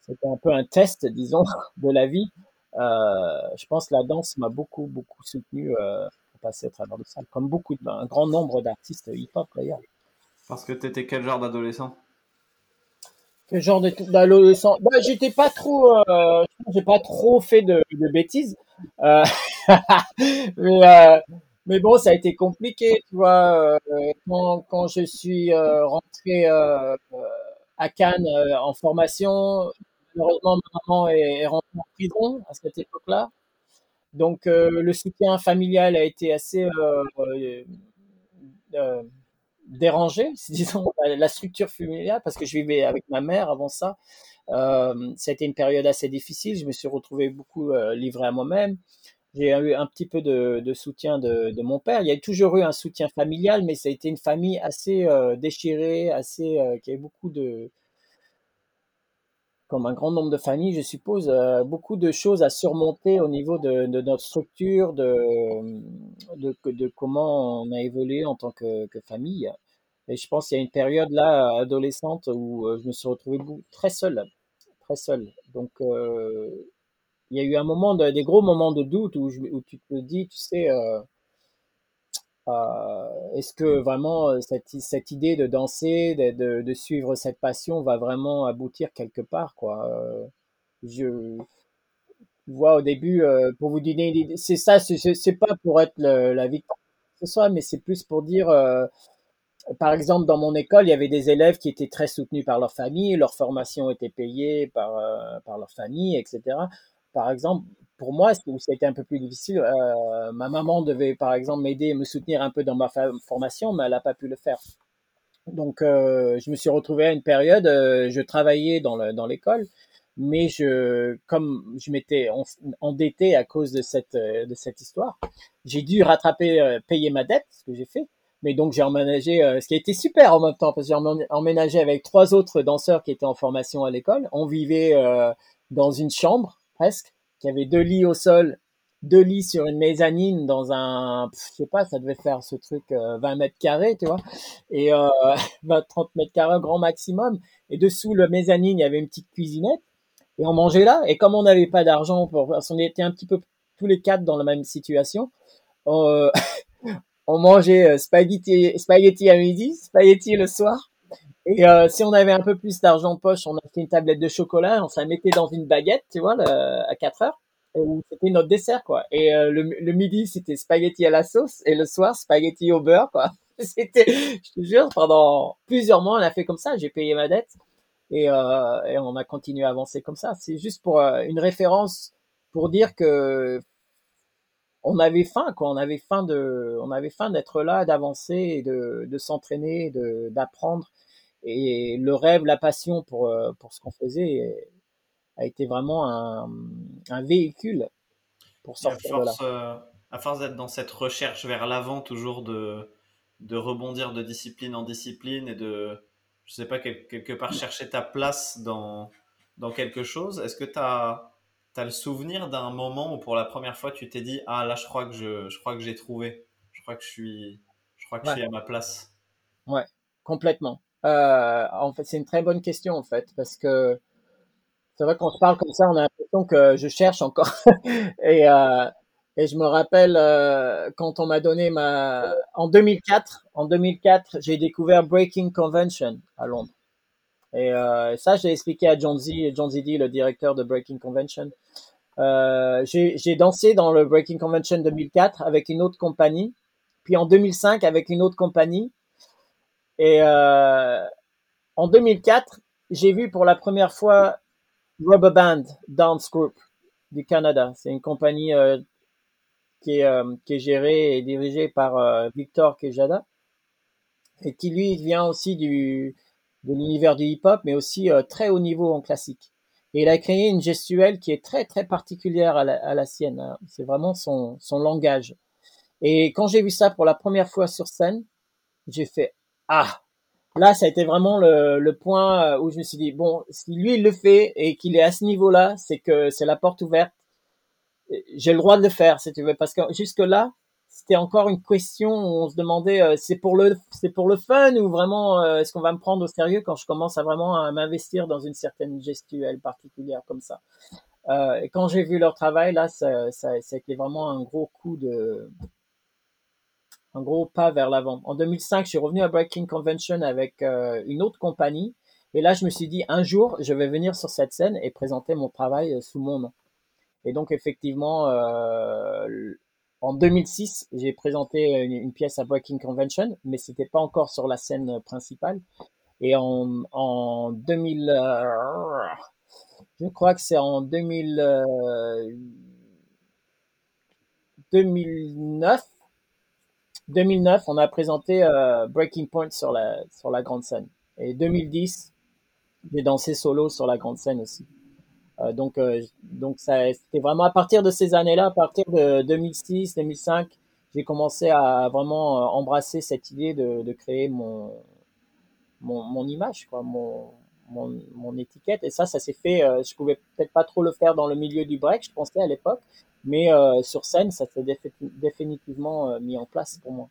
c'était un peu un test, disons, de la vie. Euh, je pense que la danse m'a beaucoup, beaucoup soutenu euh, pour passer à travers de ça, comme beaucoup, de, un grand nombre d'artistes hip-hop d'ailleurs. Parce que t'étais quel genre d'adolescent? Quel genre d'adolescent? Bah, j'étais pas trop, euh, j'ai pas trop fait de, de bêtises. Euh, mais, euh, mais bon, ça a été compliqué, tu vois. euh, quand, je suis euh, rentré euh, à Cannes euh, en formation, malheureusement, ma maman est, rentrée en prison à cette époque-là. Donc, euh, le soutien familial a été assez euh, euh, euh, dérangé, disons, la structure familiale, parce que je vivais avec ma mère avant ça. Euh, ça a été une période assez difficile. Je me suis retrouvé beaucoup euh, livré à moi-même. J'ai eu un petit peu de, soutien de, mon père. Il y a toujours eu un soutien familial, mais ça a été une famille assez euh, déchirée, assez euh, qui avait beaucoup de, comme un grand nombre de familles, je suppose, euh, beaucoup de choses à surmonter au niveau de, notre structure, de, de, comment on a évolué en tant que, famille. Et je pense qu'il y a une période là, adolescente, où je me suis retrouvé très seul, très seul. Donc, il y a eu un moment, de- des gros moments de doute où, tu te dis, tu sais, euh, euh, est-ce que vraiment euh, cette, cette idée de danser, de, de, de suivre cette passion va vraiment aboutir quelque part, quoi. Euh, je vois au début, euh, pour vous donner c'est ça, c'est pas pour être le- la victime ce soit, mais c'est plus pour dire, par exemple, dans mon école, il y avait des élèves qui étaient très soutenus par leur famille, leur formation était payée par, euh, par leur famille, etc. Par exemple, pour moi, où ça a été un peu plus difficile, euh, ma maman devait, par exemple, m'aider et me soutenir un peu dans ma formation, mais elle n'a pas pu le faire. Donc, euh, je me suis retrouvé à une période, euh, je travaillais dans le, dans l'école, mais je, comme je m'étais en- endetté à cause de cette, euh, de cette histoire, j'ai dû rattraper, euh, payer ma dette, ce que j'ai fait. Mais donc, j'ai emménagé, euh, ce qui a été super en même temps, parce que j'ai emménagé avec trois autres danseurs qui étaient en formation à l'école. On vivait dans une chambre, presque, qui avait deux lits au sol, deux lits sur une mezzanine dans un, je sais pas, ça devait faire ce truc euh, 20 mètres carrés, tu vois, et euh, 20, 30 mètres carrés grand maximum. Et dessous le mezzanine, il y avait une petite cuisinette, et on mangeait là. Et comme on n'avait pas d'argent, pour, parce qu'on était un petit peu tous les quatre dans la même situation, on, on mangeait euh, spaghetti, spaghetti à midi, spaghetti le soir. Et euh, si on avait un peu plus d'argent de poche, on achetait une tablette de chocolat, on se la mettait dans une baguette, tu vois, le- à 4 heures. C'était notre dessert, quoi. Et euh, le, le midi, c'était spaghetti à la sauce, et le soir, spaghetti au beurre, quoi. C'était, je te jure, pendant plusieurs mois, on a fait comme ça. J'ai payé ma dette, et, euh, et on a continué à avancer comme ça. C'est juste pour euh, une référence, pour dire que on avait faim, quoi. On avait faim de, on avait faim d'être là, d'avancer, de, de s'entraîner, de, d'apprendre. Et le rêve, la passion pour, euh, pour ce qu'on faisait a été vraiment un, un véhicule pour sortir de là. Euh, à force d'être dans cette recherche vers l'avant, toujours de, de rebondir de discipline en discipline et de, je sais pas, quelque part chercher ta place dans, dans quelque chose, est-ce que tu as, as, le souvenir d'un moment où pour la première fois tu t'es dit Ah là, je crois que je, je crois que j'ai trouvé, je crois que je suis, je crois que je suis à ma place Ouais, complètement. Euh, en fait, c'est une très bonne question en fait, parce que c'est vrai qu'on se parle comme ça, on a l'impression que je cherche encore. et, euh, et je me rappelle euh, quand on m'a donné ma en 2004, en 2004, j'ai découvert Breaking Convention à Londres. Et euh, ça, j'ai expliqué à John Z, John Zidi, le directeur de Breaking Convention. Euh, j'ai dansé dans le Breaking Convention 2004 avec une autre compagnie, puis en 2005 avec une autre compagnie. Et euh, en 2004, j'ai vu pour la première fois Rubber Band Dance Group du Canada. C'est une compagnie euh, qui est, euh, qui est géré et dirigé par euh, Victor Kejada et qui lui vient aussi du de l'univers du hip-hop, mais aussi euh, très haut niveau en classique. Et il a créé une gestuelle qui est très très particulière à la, à la sienne. Hein. C'est vraiment son, son langage. Et quand j'ai vu ça pour la première fois sur scène, j'ai fait ah. Là, ça a été vraiment le, le point où je me suis dit bon, si lui il le fait et qu'il est à ce niveau-là, c'est que c'est la porte ouverte j'ai le droit de le faire, si tu veux, parce que jusque là, c'était encore une question où on se demandait, euh, c'est pour le, c'est pour le fun ou vraiment, euh, est-ce qu'on va me prendre au sérieux quand je commence à vraiment à m'investir dans une certaine gestuelle particulière comme ça. Euh, et quand j'ai vu leur travail, là, ça, ça, ça a été vraiment un gros coup de, un gros pas vers l'avant. En 2005, je suis revenu à Breaking Convention avec une autre compagnie. Et là, je me suis dit, un jour, je vais venir sur cette scène et présenter mon travail sous mon nom. Et donc effectivement, euh, en 2006, j'ai présenté une, pièce à Breaking Convention, mais c'était pas encore sur la scène principale. Et en, en 2000, euh, je crois que c'est en 2000, 2009, 2009, on a présenté euh, Breaking Point sur la sur la grande scène. Et 2010, j'ai dansé solo sur la grande scène aussi. Euh, donc, euh, donc ça, c'était vraiment à partir de ces années-là, à partir de 2006, 2005, j'ai commencé à vraiment euh, embrasser cette idée de, de créer mon, mon, mon, image, quoi, mon, mon, mon, étiquette. Et ça, ça s'est fait. Euh, je pouvais peut-être pas trop le faire dans le milieu du break, je pensais à l'époque, mais euh, sur scène, ça s'est définitivement mis en place pour moi.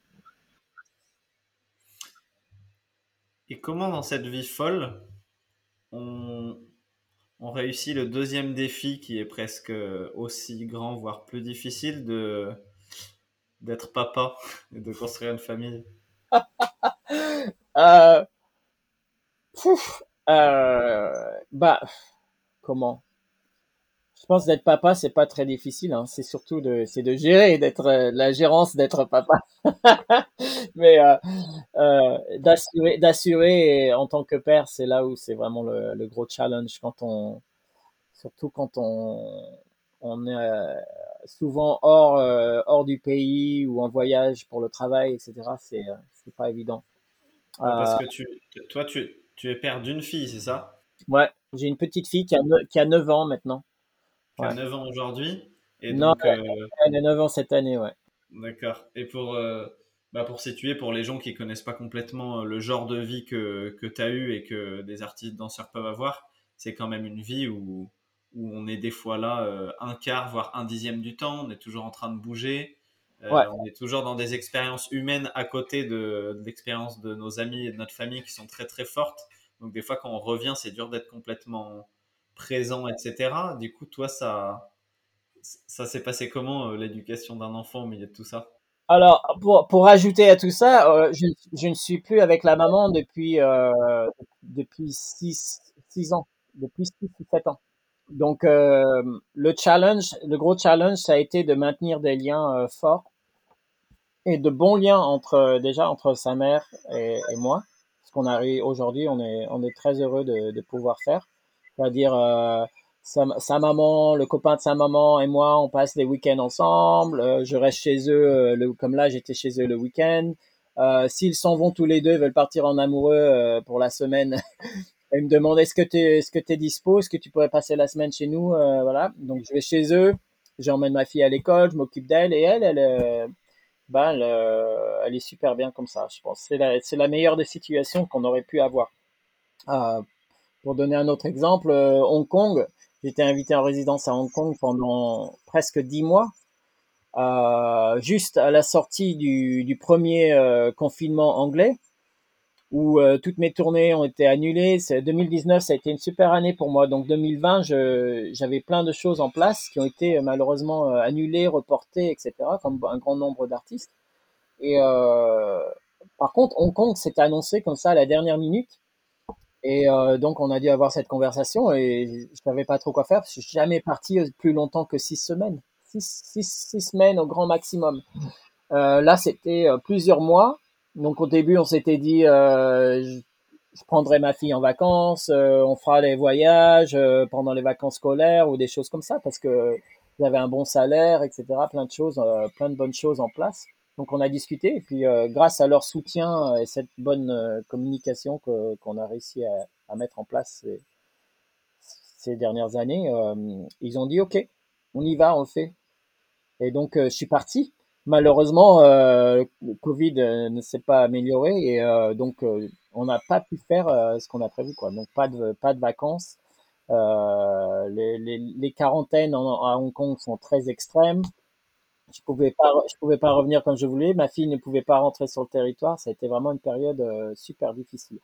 Et comment dans cette vie folle, on, on réussit le deuxième défi qui est presque aussi grand, voire plus difficile, de d'être papa et de construire une famille? Euh, euh, Bah, comment? Je pense d'être papa, c'est pas très difficile. Hein. C'est surtout de, c'est de gérer, d'être euh, la gérance d'être papa. Mais euh, euh, d'assurer, d'assurer en tant que père, c'est là où c'est vraiment le, le, gros challenge quand on, surtout quand on, on est souvent hors, hors du pays ou en voyage pour le travail, etc. C'est, c'est pas évident. parce que tu, toi, tu, tu es père d'une fille, c'est ça? Ouais, j'ai une petite fille qui a, qui a 9 ans maintenant. A 9 ans aujourd'hui et Non, donc, elle, a 9 ans cette année, ouais. D'accord. Et pour, euh, bah pour situer, pour les gens qui connaissent pas complètement le genre de vie que, que tu as eu et que des artistes danseurs peuvent avoir, c'est quand même une vie où, où on est des fois là euh, un quart, voire un dixième du temps, on est toujours en train de bouger, euh, ouais. on est toujours dans des expériences humaines à côté de, de l'expérience de nos amis et de notre famille qui sont très très fortes. Donc des fois quand on revient, c'est dur d'être complètement présent, etc. Du coup, toi, ça, ça s'est passé comment euh, l'éducation d'un enfant au milieu de tout ça? Alors, pour, pour ajouter à tout ça, euh, je, je, ne suis plus avec la maman depuis euh, depuis 6 six ans, depuis 6 ou 7 ans. Donc, euh, le challenge, le gros challenge, ça a été de maintenir des liens euh, forts et de bons liens entre déjà entre sa mère et, et moi. Ce qu'on arrive aujourd'hui, on est on est très heureux de, de pouvoir faire, c'est-à-dire euh, sa, sa, maman, le copain de sa maman et moi, on passe des week-ends ensemble. Euh, je reste chez eux, euh, le, comme là, j'étais chez eux le week-end. Euh, S'ils s'en vont tous les deux, veulent partir en amoureux euh, pour la semaine, ils me demandent est-ce que tu est-ce que es dispo, est-ce que tu pourrais passer la semaine chez nous, voilà. Donc je vais chez eux. j'emmène ma fille à l'école, je m'occupe d'elle et elle, elle, ben, elle, elle, est super bien comme ça. Je pense c'est la, la meilleure des situations qu'on aurait pu avoir. Pour donner un autre exemple, Hong Kong, j'étais invité en résidence à Hong Kong pendant presque dix mois. Euh, juste à la sortie du, premier confinement anglais, où euh, toutes mes tournées ont été annulées. 2019, ça a été une super année pour moi. Donc 2020, j'avais plein de choses en place qui ont été euh, malheureusement euh, annulées, reportées, etc., comme un grand nombre d'artistes. Et euh, par contre, Hong Kong s'est annoncé comme ça à la dernière minute. Et euh, donc, on a dû avoir cette conversation et je savais pas trop quoi faire parce que je suis jamais parti plus longtemps que six semaines. Six, six, six semaines au grand maximum. Euh, là, c'était plusieurs mois donc au début, on s'était dit, euh, je, je, prendrai ma fille en vacances, euh, on fera les voyages euh, pendant les vacances scolaires ou des choses comme ça, parce que j'avais un bon salaire, etc. Plein de choses, euh, plein de bonnes choses en place. Donc on a discuté et puis euh, grâce à leur soutien et cette bonne communication qu'on a réussi à, mettre en place ces, dernières années, ils ont dit OK, on y va, on fait. Et donc je suis parti malheureusement, euh, le Covid euh, ne s'est pas amélioré et euh, donc euh, on n'a pas pu faire euh, ce qu'on a prévu, quoi. Donc pas de pas de vacances. Les, quarantaines à Hong Kong sont très extrêmes. Je pouvais pas je pouvais pas revenir comme je voulais. Ma fille ne pouvait pas rentrer sur le territoire. Ça a été vraiment une période super difficile.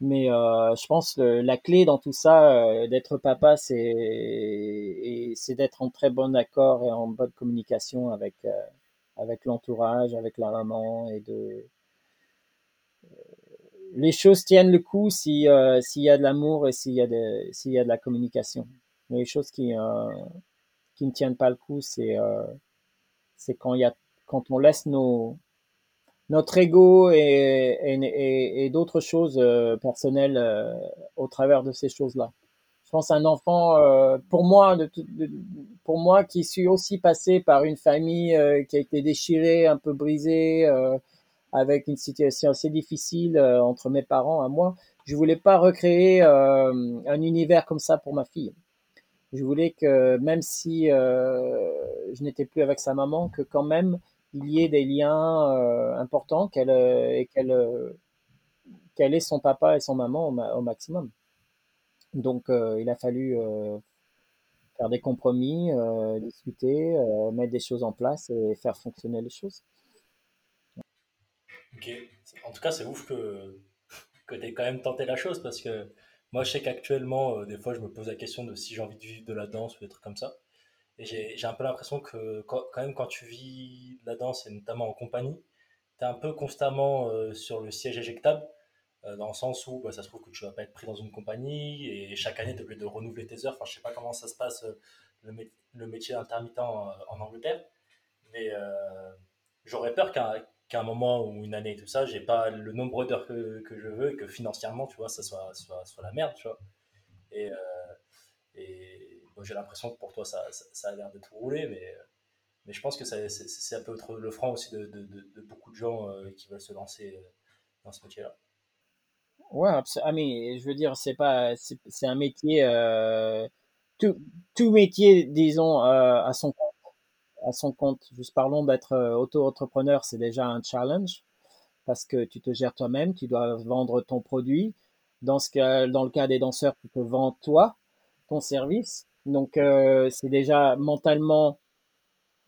Mais euh, je pense que la clé dans tout ça, euh, d'être papa, c'est c'est d'être en très bon accord et en bonne communication avec euh, avec l'entourage, avec la maman et de les choses tiennent le coup si s'il y a de l'amour et s'il y a de s'il y a de la communication. Les choses qui qui ne tiennent pas le coup, c'est c'est quand il y a quand on laisse nos notre ego et, et, et, d'autres choses euh, personnelles euh, au travers de ces choses-là. Je pense un enfant, euh, pour moi, pour moi qui suis aussi passé par une famille euh, qui a été déchirée, un peu brisée, avec une situation assez difficile entre mes parents et moi, je voulais pas recréer un univers comme ça pour ma fille. Je voulais que même si je n'étais plus avec sa maman, que quand même il y ait des liens euh, importants, qu'elle euh, et qu'elle euh, qu'elle ait son papa et son maman au, ma au maximum. Donc il a fallu faire des compromis, discuter, mettre des choses en place et faire fonctionner les choses. Ok. En tout cas, c'est ouf que, que tu quand même tenté la chose parce que moi, je sais qu'actuellement, des fois, je me pose la question de si j'ai envie de vivre de la danse ou des trucs comme ça. Et j'ai un peu l'impression que quand, même quand tu vis la danse, et notamment en compagnie, tu es un peu constamment euh, sur le siège éjectable, euh, dans le sens où bah, ça se trouve que tu vas pas être pris dans une compagnie, et chaque année, tu es obligé de renouveler tes heures. Enfin, je sais pas comment ça se passe, euh, le, le, métier d'intermittent en, Angleterre, mais euh, j'aurais peur qu'à qu'à un moment ou une année tout ça, j'ai pas le nombre d'heures que, je veux, et que financièrement, tu vois, ça soit, soit, soit la merde, tu vois. Et, et j'ai l'impression que pour toi, ça, ça, a l'air de tout rouler, mais, mais je pense que c'est un peu le franc aussi de, beaucoup de gens euh, qui veulent se lancer euh, dans ce métier-là. Ouais, ah, mais je veux dire, c'est pas, c'est un métier, euh, tout, tout métier, disons, euh, à son compte, à son compte. Juste parlons d'être euh, auto-entrepreneur, c'est déjà un challenge parce que tu te gères toi-même, tu dois vendre ton produit. Dans ce cas, dans le cas des danseurs, tu te vends toi, ton service. Donc euh, c'est déjà mentalement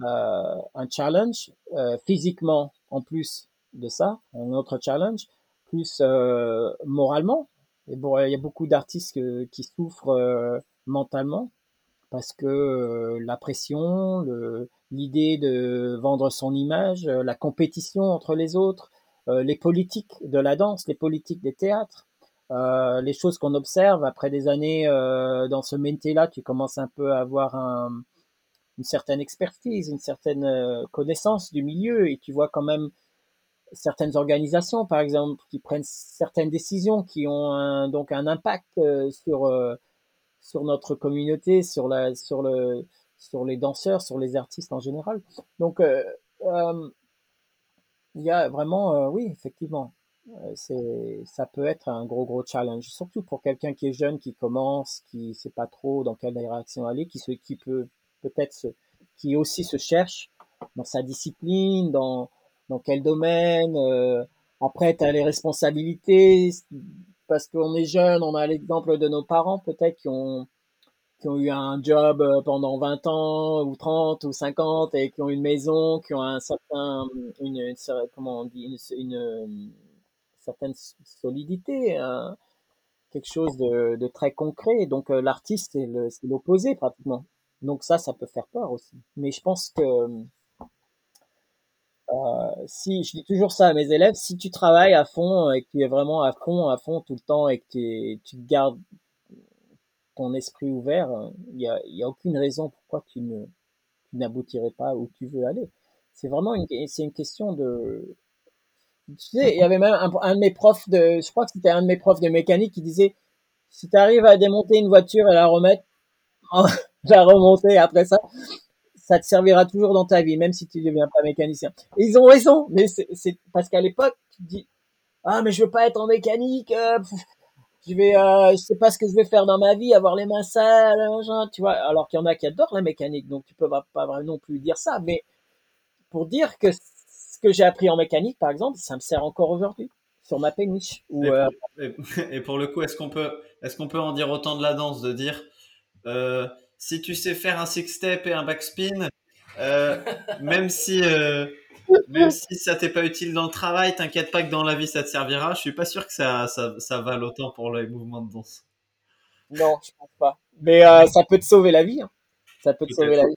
euh, un challenge, euh, physiquement en plus de ça, un autre challenge, plus euh, moralement. Et bon, il y a beaucoup d'artistes qui souffrent euh, mentalement parce que la pression, l'idée de vendre son image, la compétition entre les autres, les politiques de la danse, les politiques des théâtres, euh, les choses qu'on observe après des années euh, dans ce métier-là, tu commences un peu à avoir un, une certaine expertise, une certaine euh, connaissance du milieu et tu vois quand même certaines organisations, par exemple, qui prennent certaines décisions qui ont un, donc un impact euh, sur euh, sur notre communauté, sur la sur le sur les danseurs, sur les artistes en général. Donc il y a vraiment oui effectivement euh, c'est, ça peut être un gros gros challenge, surtout pour quelqu'un qui est jeune, qui commence, qui sait pas trop dans quelle direction aller, qui se, qui peut peut-être qui aussi se cherche dans sa discipline, dans, dans quel domaine. Euh, après, tu les responsabilités, parce qu'on est jeune, on a l'exemple de nos parents peut-être qui ont, qui ont eu un job euh, pendant 20 ans ou 30 ou 50 et qui ont une maison, qui ont un certain, une, comment on dit, une, une, certaine solidité, hein, quelque chose de, très concret. Donc euh, l'artiste, c'est l'opposé pratiquement. Donc ça, ça peut faire peur aussi. Mais je pense que euh, si je dis toujours ça à mes élèves, si tu travailles à fond et que tu es vraiment à fond, à fond tout le temps et que tu gardes ton esprit ouvert, il n'y a, y a aucune raison pourquoi tu ne n'aboutirais pas où tu veux aller. C'est vraiment une, c'est une question de, tu sais, il y avait même un, un, de mes profs de, je crois que c'était un de mes profs de mécanique qui disait, si tu arrives à démonter une voiture et la remettre, la remonter après ça, ça te servira toujours dans ta vie, même si tu ne deviens pas mécanicien. Ils ont raison, mais c'est parce qu'à l'époque, tu dis, ah, mais je veux pas être en mécanique, euh, je vais, euh, je sais pas ce que je vais faire dans ma vie, avoir les mains sales, tu vois. Alors qu'il y en a qui adorent la mécanique, donc tu peux pas, pas non plus dire ça. Mais pour dire que ce que j'ai appris en mécanique, par exemple, ça me sert encore aujourd'hui sur ma péniche. Ou, et, pour, euh, et, pour, le coup, est-ce qu'on peut, est-ce qu'on peut en dire autant de la danse, de dire, euh, si tu sais faire un six step et un backspin, euh, même si euh, même si ça t'est pas utile dans le travail, t'inquiète pas que dans la vie ça te servira. Je suis pas sûr que ça, ça, ça vale autant pour les mouvements de danse. Non, je pense pas. Mais euh, ça peut te sauver la vie. Hein. Ça peut te sauver la vie.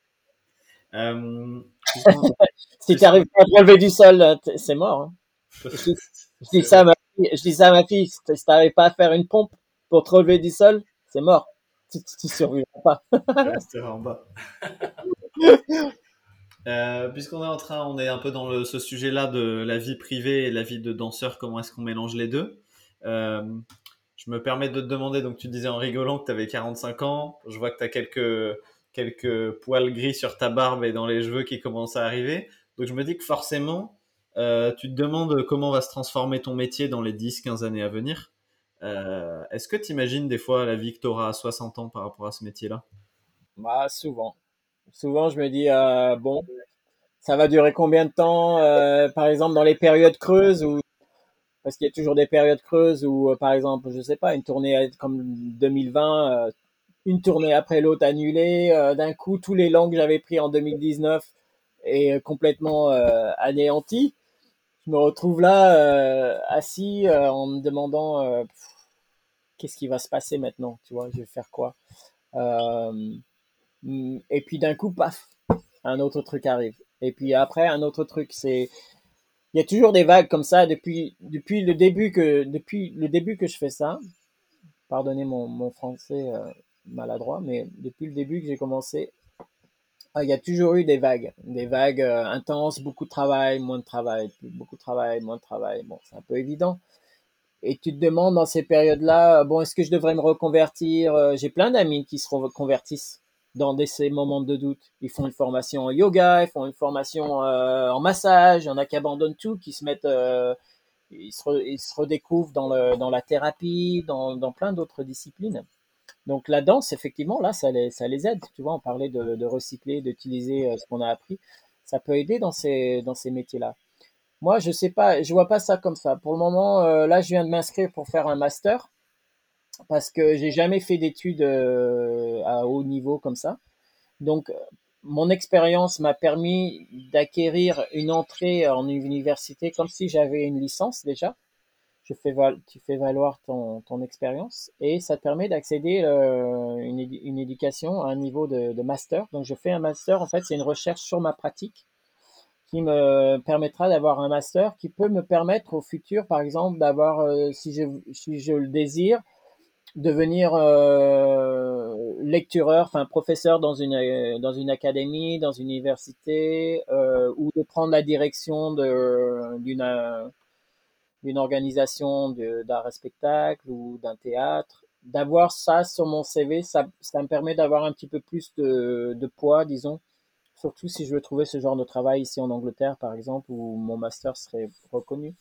Euh, si tu arrives pas à te relever du sol, euh, c'est mort. Hein. Je, dis ça à ma fille. Je dis ça à ma fille. Si t'arrives pas à faire une pompe pour te relever du sol, c'est mort. Tu, tu survivras pas. en bas. Euh, puisqu'on est en train, on est un peu dans ce sujet-là de la vie privée et la vie de danseur, comment est-ce qu'on mélange les deux. Euh, Je me permets de te demander, donc tu disais en rigolant que tu avais 45 ans, je vois que tu as quelques, quelques poils gris sur ta barbe et dans les cheveux qui commencent à arriver, donc je me dis que forcément, euh, tu te demandes comment va se transformer ton métier dans les 10-15 années à venir. Est-ce que tu imagines des fois la vie que tu auras à 60 ans par rapport à ce métier-là? Bah souvent Souvent, je me dis, euh, bon, ça va durer combien de temps euh, Par exemple, dans les périodes creuses, ou parce qu'il y a toujours des périodes creuses où, euh, par exemple, je sais pas, une tournée comme 2020, une tournée après l'autre annulée, d'un coup, tous les langues que j'avais pris en 2019 est complètement anéanti. Je me retrouve là, assis, en me demandant qu'est-ce qui va se passer maintenant, tu vois, je vais faire quoi Mm, et puis d'un coup, paf, un autre truc arrive. Et puis après, un autre truc, c'est il y a toujours des vagues comme ça depuis depuis le début que depuis le début que je fais ça. Pardonnez mon, mon français euh, maladroit, mais depuis le début que j'ai commencé, ah, il y a toujours eu des vagues, des vagues euh, intenses, beaucoup de travail, moins de travail, beaucoup de travail, moins de travail. Bon, c'est un peu évident. Et tu te demandes dans ces périodes-là, bon, est-ce que je devrais me reconvertir euh, J'ai plein d'amis qui se reconvertissent dans ces moments de doute. Ils font une formation en yoga, ils font une formation euh, en massage, il y en a qui abandonnent tout, qui se mettent, euh, ils, se ils, se redécouvrent dans, le, dans la thérapie, dans, dans plein d'autres disciplines. Donc la danse, effectivement, là, ça les, ça les aide. Tu vois, on parlait de, de recycler, d'utiliser euh, ce qu'on a appris. Ça peut aider dans ces, dans ces métiers-là. Moi, je sais pas, je vois pas ça comme ça. Pour le moment, là, je viens de m'inscrire pour faire un master parce que j'ai jamais fait d'études euh, à haut niveau comme ça. Donc, mon expérience m'a permis d'acquérir une entrée en université comme si j'avais une licence déjà. Tu fais valoir ton, expérience et ça te permet d'accéder euh, une, éducation à un niveau de, master. Donc, je fais un master. En fait, c'est une recherche sur ma pratique qui me permettra d'avoir un master qui peut me permettre au futur, par exemple, d'avoir, euh, si je le désire, devenir euh, lectureur, enfin professeur dans une dans une académie, dans une université, euh, ou de prendre la direction de d'une d'une organisation d'art et spectacle ou d'un théâtre. D'avoir ça sur mon CV, ça, ça me permet d'avoir un petit peu plus de, de poids, disons, surtout si je veux trouver ce genre de travail ici en Angleterre, par exemple, où mon master serait reconnu.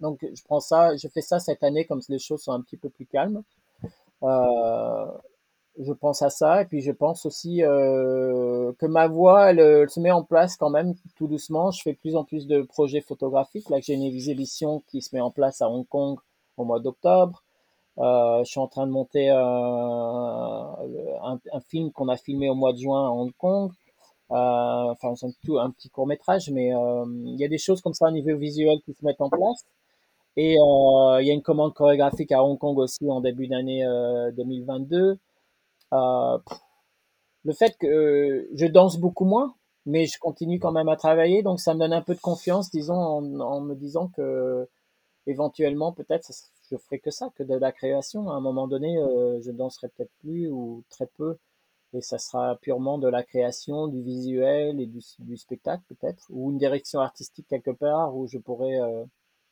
Donc, je prends ça, je fais ça cette année comme les choses sont un petit peu plus calmes. Euh, je pense à ça et puis je pense aussi euh, que ma voix elle, se met en place quand même tout doucement. Je fais plus en plus de projets photographiques. Là, j'ai une exhibition qui se met en place à Hong Kong au mois d'octobre. Euh, je suis en train de monter un, film qu'on a filmé au mois de juin à Hong Kong. Euh, enfin, c'est un, tout, un petit court métrage, mais euh, il y a des choses comme ça au niveau visuel qui se mettent en place. Et euh, il y a une commande chorégraphique à Hong Kong aussi en début d'année 2022. le fait que je danse beaucoup moins, mais je continue quand même à travailler, donc ça me donne un peu de confiance, disons, en, en me disant que éventuellement, peut-être, je ferai que ça, que de la création. À un moment donné, euh, je danserai peut-être plus ou très peu, et ça sera purement de la création, du visuel et du, du spectacle peut-être, ou une direction artistique quelque part où je pourrais euh,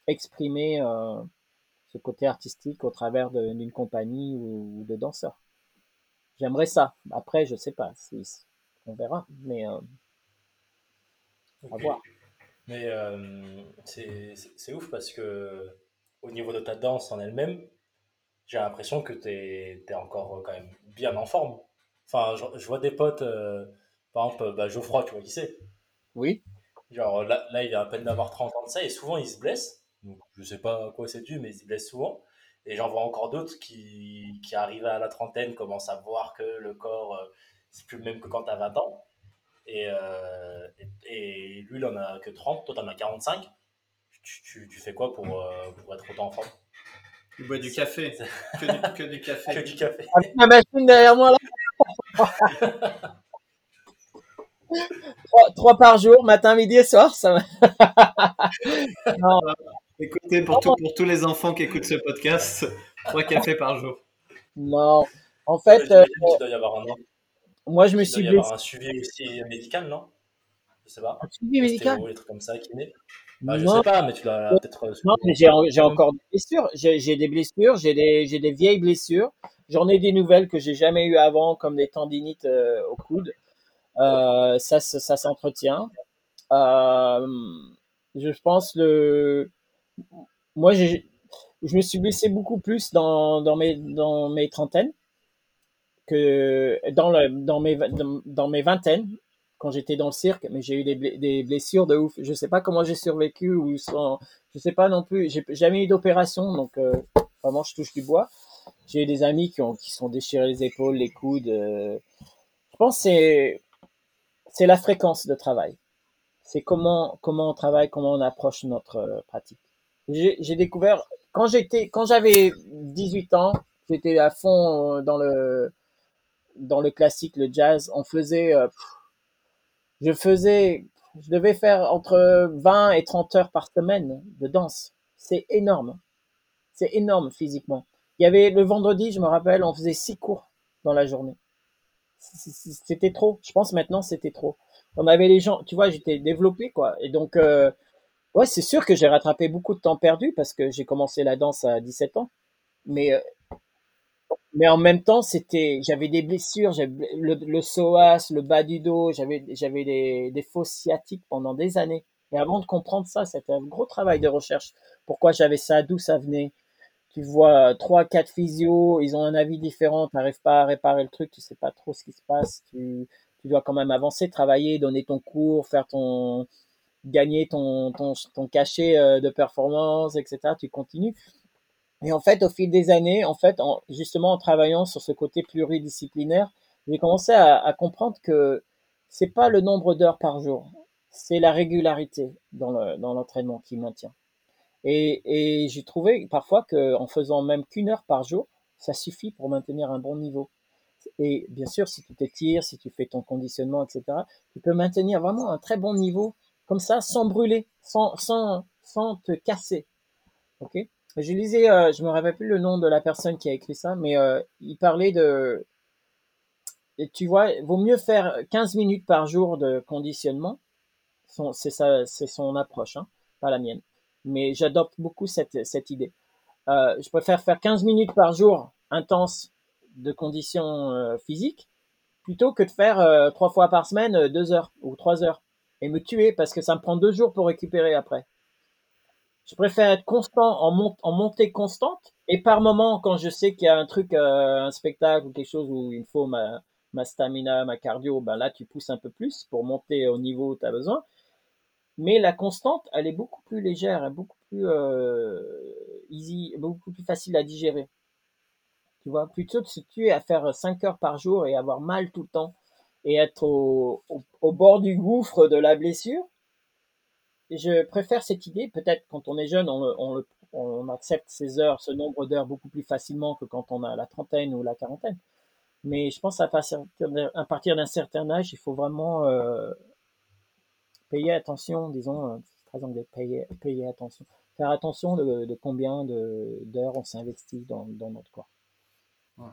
exprimer euh, ce côté artistique au travers d'une compagnie ou, ou, de danseurs. J'aimerais ça. Après, je sais pas, si, on verra, mais euh, okay. à voir. Mais euh, c'est ouf parce que au niveau de ta danse en elle-même, j'ai l'impression que tu es, es, encore quand même bien en forme. Enfin, je, je vois des potes, euh, par exemple, bah, Geoffroy, tu vois qui c'est Oui. Genre là, là, il a à peine d'avoir 30 ans de ça et souvent il se blesse. Donc, je sais pas à quoi c'est dû, mais il se blesse souvent. Et j'en vois encore d'autres qui, qui arrivent à la trentaine, commencent à voir que le corps, euh, c'est plus le même que quand tu as 20 ans. Et, euh, et, et, lui, il en a que 30, toi, t'en as 45. Tu, tu, tu, fais quoi pour, euh, pour être autant en forme Tu bois du café. que, du, que du café. que du café. Ma machine derrière moi, là. trois, trois, par jour, matin, midi et soir. Ça non. Écoutez, pour, tout, pour tous les enfants qui écoutent ce podcast, trois cafés par jour. Non, en fait. Euh, il doit y avoir un an. Moi, je me suis Il doit y avoir un suivi aussi médical, non? Je sais pas. Un suivi médical? Des trucs comme ça qui naît. Bah, je sais pas, mais tu l'as peut-être. Non, mais j'ai encore des blessures. J'ai des blessures, j'ai des, des vieilles blessures. J'en ai des nouvelles que j'ai jamais eues avant, comme des tendinites euh, au coude. Euh, ça, s'entretient. Euh, je pense le. Moi, je me suis blessé beaucoup plus dans, mes, trentaines que dans, mes, vingtaines, quand j'étais dans le cirque, mais j'ai eu des, blessures de ouf. Je sais pas comment j'ai survécu ou sans, je sais pas non plus. J'ai jamais eu d'opération, donc euh, vraiment je touche du bois. J'ai eu des amis qui ont qui sont déchirés les épaules, les coudes. Euh, je pense c'est c'est la fréquence de travail. C'est comment comment on travaille, comment on approche notre euh, pratique. J'ai découvert quand j'étais quand j'avais 18 ans, j'étais à fond dans le dans le classique, le jazz. On faisait euh, je faisais, je devais faire entre 20 et 30 heures par semaine de danse. C'est énorme. C'est énorme physiquement. Il y avait le vendredi, je me rappelle, on faisait six cours dans la journée. C'était trop. Je pense maintenant c'était trop. On avait les gens, tu vois, j'étais développé quoi. Et donc, euh, ouais, c'est sûr que j'ai rattrapé beaucoup de temps perdu parce que j'ai commencé la danse à 17 ans. Mais euh, mais en même temps, c'était, j'avais des blessures, j'avais le, le psoas, le bas du dos, j'avais, des, des sciatiques pendant des années. Et avant de comprendre ça, c'était un gros travail de recherche. Pourquoi j'avais ça, d'où ça venait. Tu vois, trois, quatre physios, ils ont un avis différent, tu n'arrives pas à réparer le truc, tu sais pas trop ce qui se passe, tu, tu dois quand même avancer, travailler, donner ton cours, faire ton, gagner ton, ton, cachet euh, de performance, etc. Tu continues. Et en fait, au fil des années, en fait, en, justement en travaillant sur ce côté pluridisciplinaire, j'ai commencé à, à, comprendre que c'est pas le nombre d'heures par jour, c'est la régularité dans le, dans l'entraînement qui maintient. Et, et j'ai trouvé parfois que en faisant même qu'une heure par jour, ça suffit pour maintenir un bon niveau. Et bien sûr, si tu t'étires, si tu fais ton conditionnement, etc., tu peux maintenir vraiment un très bon niveau comme ça, sans brûler, sans, sans, sans te casser. Ok? Je lisais, euh, je me rappelle plus le nom de la personne qui a écrit ça, mais euh, il parlait de, tu vois, vaut mieux faire 15 minutes par jour de conditionnement. C'est ça, c'est son approche, hein, pas la mienne. Mais j'adopte beaucoup cette, cette idée. Euh, je préfère faire 15 minutes par jour intense de conditions euh, physiques plutôt que de faire euh, trois fois par semaine deux heures ou trois heures et me tuer parce que ça me prend deux jours pour récupérer après. Je préfère être constant en, en montée constante Et par moment, quand je sais qu'il y a un truc, euh, un spectacle ou quelque chose où il faut ma, ma stamina, ma cardio, ben là, tu pousses un peu plus pour monter au niveau où tu as besoin. Mais la constante, elle est beaucoup plus légère, beaucoup plus euh, easy, beaucoup plus facile à digérer. Tu vois, plutôt de se tuer à faire 5 heures par jour et avoir mal tout le temps et être au, au, bord du gouffre de la blessure, je préfère cette idée. Peut-être quand on est jeune, on, on, on accepte ces heures, ce nombre d'heures beaucoup plus facilement que quand on a la trentaine ou la quarantaine. Mais je pense à partir d'un certain âge, il faut vraiment euh, payer attention, disons, euh, c'est très anglais, payer, payer attention, faire attention de, de combien d'heures on s'investit dans, dans, notre corps. Ouais.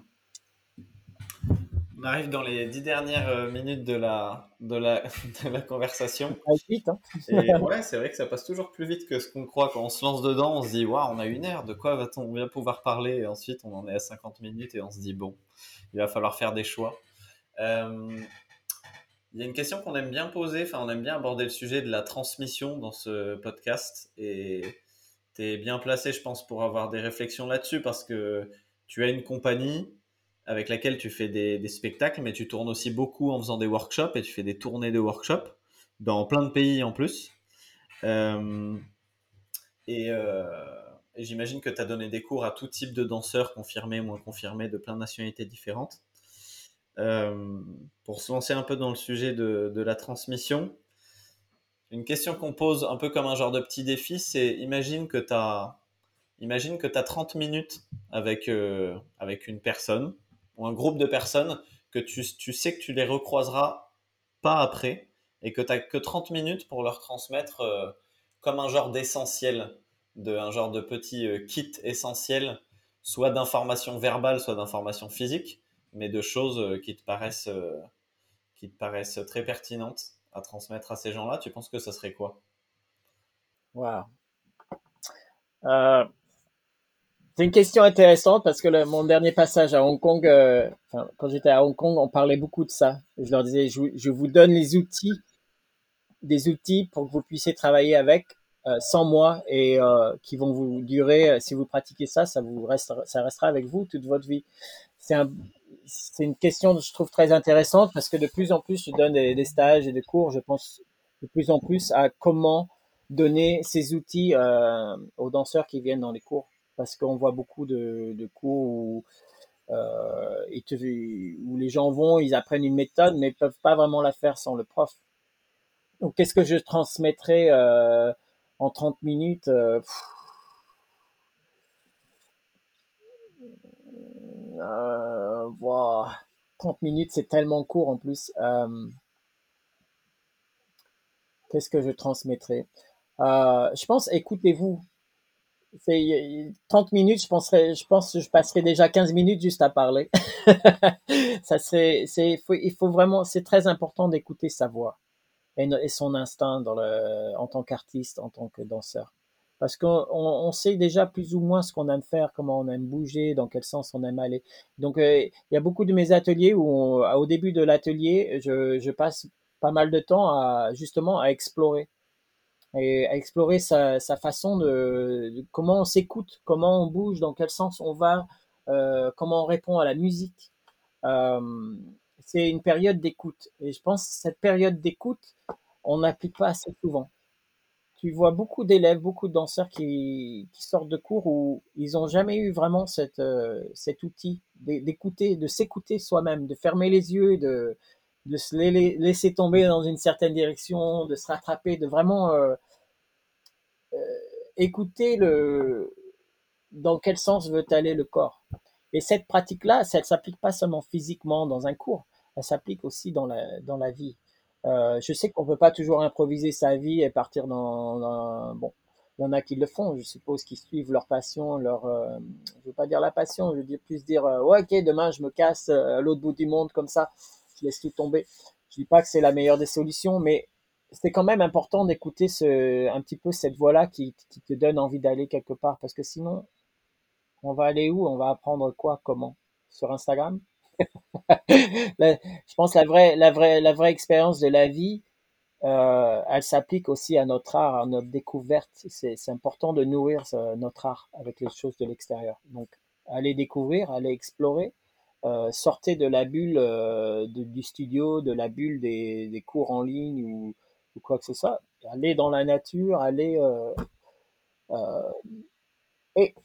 On arrive dans les dix dernières euh, minutes de la, de la, de la conversation. Ça passe vite, hein Et ouais, c'est vrai que ça passe toujours plus vite que ce qu'on croit. Quand on se lance dedans, on se dit, waouh, on a une heure, de quoi va-t-on bien pouvoir parler? Et ensuite, on en est à 50 minutes et on se dit, bon, il va falloir faire des choix. Euh, il y a une question qu'on aime bien poser, enfin, on aime bien aborder le sujet de la transmission dans ce podcast. Et tu es bien placé, je pense, pour avoir des réflexions là-dessus parce que tu as une compagnie avec laquelle tu fais des, spectacles, mais tu tournes aussi beaucoup en faisant des workshops et tu fais des tournées de workshops dans plein de pays en plus. Euh, et, euh, et j'imagine que tu as donné des cours à tout type de danseurs confirmés, moins confirmés, de plein de nationalités différentes. Euh, pour se lancer un peu dans le sujet de, la transmission, une question qu'on pose un peu comme un genre de petit défi, c'est imagine que tu as, imagine que as 30 minutes avec, euh, avec une personne ou un groupe de personnes que tu, tu sais que tu les recroiseras pas après et que tu n'as que 30 minutes pour leur transmettre euh, comme un genre d'essentiel, de, un genre de petit kit essentiel, soit d'informations verbales, soit d'informations physiques, mais de choses euh, qui te paraissent, euh, qui te paraissent très pertinentes à transmettre à ces gens-là. Tu penses que ça serait quoi? Wow. Euh, c'est une question intéressante parce que mon dernier passage à Hong Kong, quand j'étais à Hong Kong, on parlait beaucoup de ça. Je leur disais, je, vous donne les outils, des outils pour que vous puissiez travailler avec sans moi et qui vont vous durer. Si vous pratiquez ça, ça vous restera, ça restera avec vous toute votre vie. C'est un, c'est une question que je trouve très intéressante parce que de plus en plus, je donne des, stages et des cours. Je pense de plus en plus à comment donner ces outils euh, aux danseurs qui viennent dans les cours parce qu'on voit beaucoup de, cours où, euh, ils les gens vont, ils apprennent une méthode, mais peuvent pas vraiment la faire sans le prof. Donc, qu'est-ce que je transmettrais euh, en 30 minutes euh, euh, ouah, 30 minutes, c'est tellement court en plus. Euh, qu'est-ce que je transmettrais? Euh, Je pense, écoutez-vous. C'est 30 minutes, je je pense que je passerai déjà 15 minutes juste à parler. Ça serait, il faut vraiment, c'est très important d'écouter sa voix et, son instinct en tant qu'artiste, en tant que danseur. Parce qu'on on, sait déjà plus ou moins ce qu'on aime faire, comment on aime bouger, dans quel sens on aime aller. Donc, euh, il y a beaucoup de mes ateliers où, au début de l'atelier, je, passe pas mal de temps à justement à explorer et à explorer sa, façon de, de comment on s'écoute, comment on bouge, dans quel sens on va, euh, comment on répond à la musique. Euh, c'est une période d'écoute. Et je pense que cette période d'écoute, on n'applique pas assez souvent. Tu vois beaucoup d'élèves, beaucoup de danseurs qui, sortent de cours où ils n'ont jamais eu vraiment euh, cet outil d'é- d'écouter, de s'écouter soi-même, de fermer les yeux, de, de se la- laisser tomber dans une certaine direction, de se rattraper, de vraiment euh, euh, écouter le, dans quel sens veut aller le corps. Et cette pratique-là, ça ne s'applique pas seulement physiquement dans un cours, elle s'applique aussi dans la vie. Euh, je sais qu'on peut pas toujours improviser sa vie et partir dans, dans- bon, il y en a qui le font, je suppose, qui suivent leur passion, leur, euh, je veux pas dire la passion, je veux dire plus dire, euh, ok, demain je me casse euh, à l'autre bout du monde comme ça, je laisse tout tomber. Je dis pas que c'est la meilleure des solutions, mais c'est quand même important d'écouter ce, un petit peu cette voix-là qui, qui te donne envie d'aller quelque part, parce que sinon, on va aller où? On va apprendre quoi? Comment? Sur Instagram? Je pense la vraie, la vraie, la vraie expérience de la vie, euh, elle s'applique aussi à notre art, à notre découverte. C'est important de nourrir notre art avec les choses de l'extérieur. Donc, allez découvrir, allez explorer, euh, sortez de la bulle euh, du studio, de la bulle des, cours en ligne ou, quoi que ce soit. Allez dans la nature, allez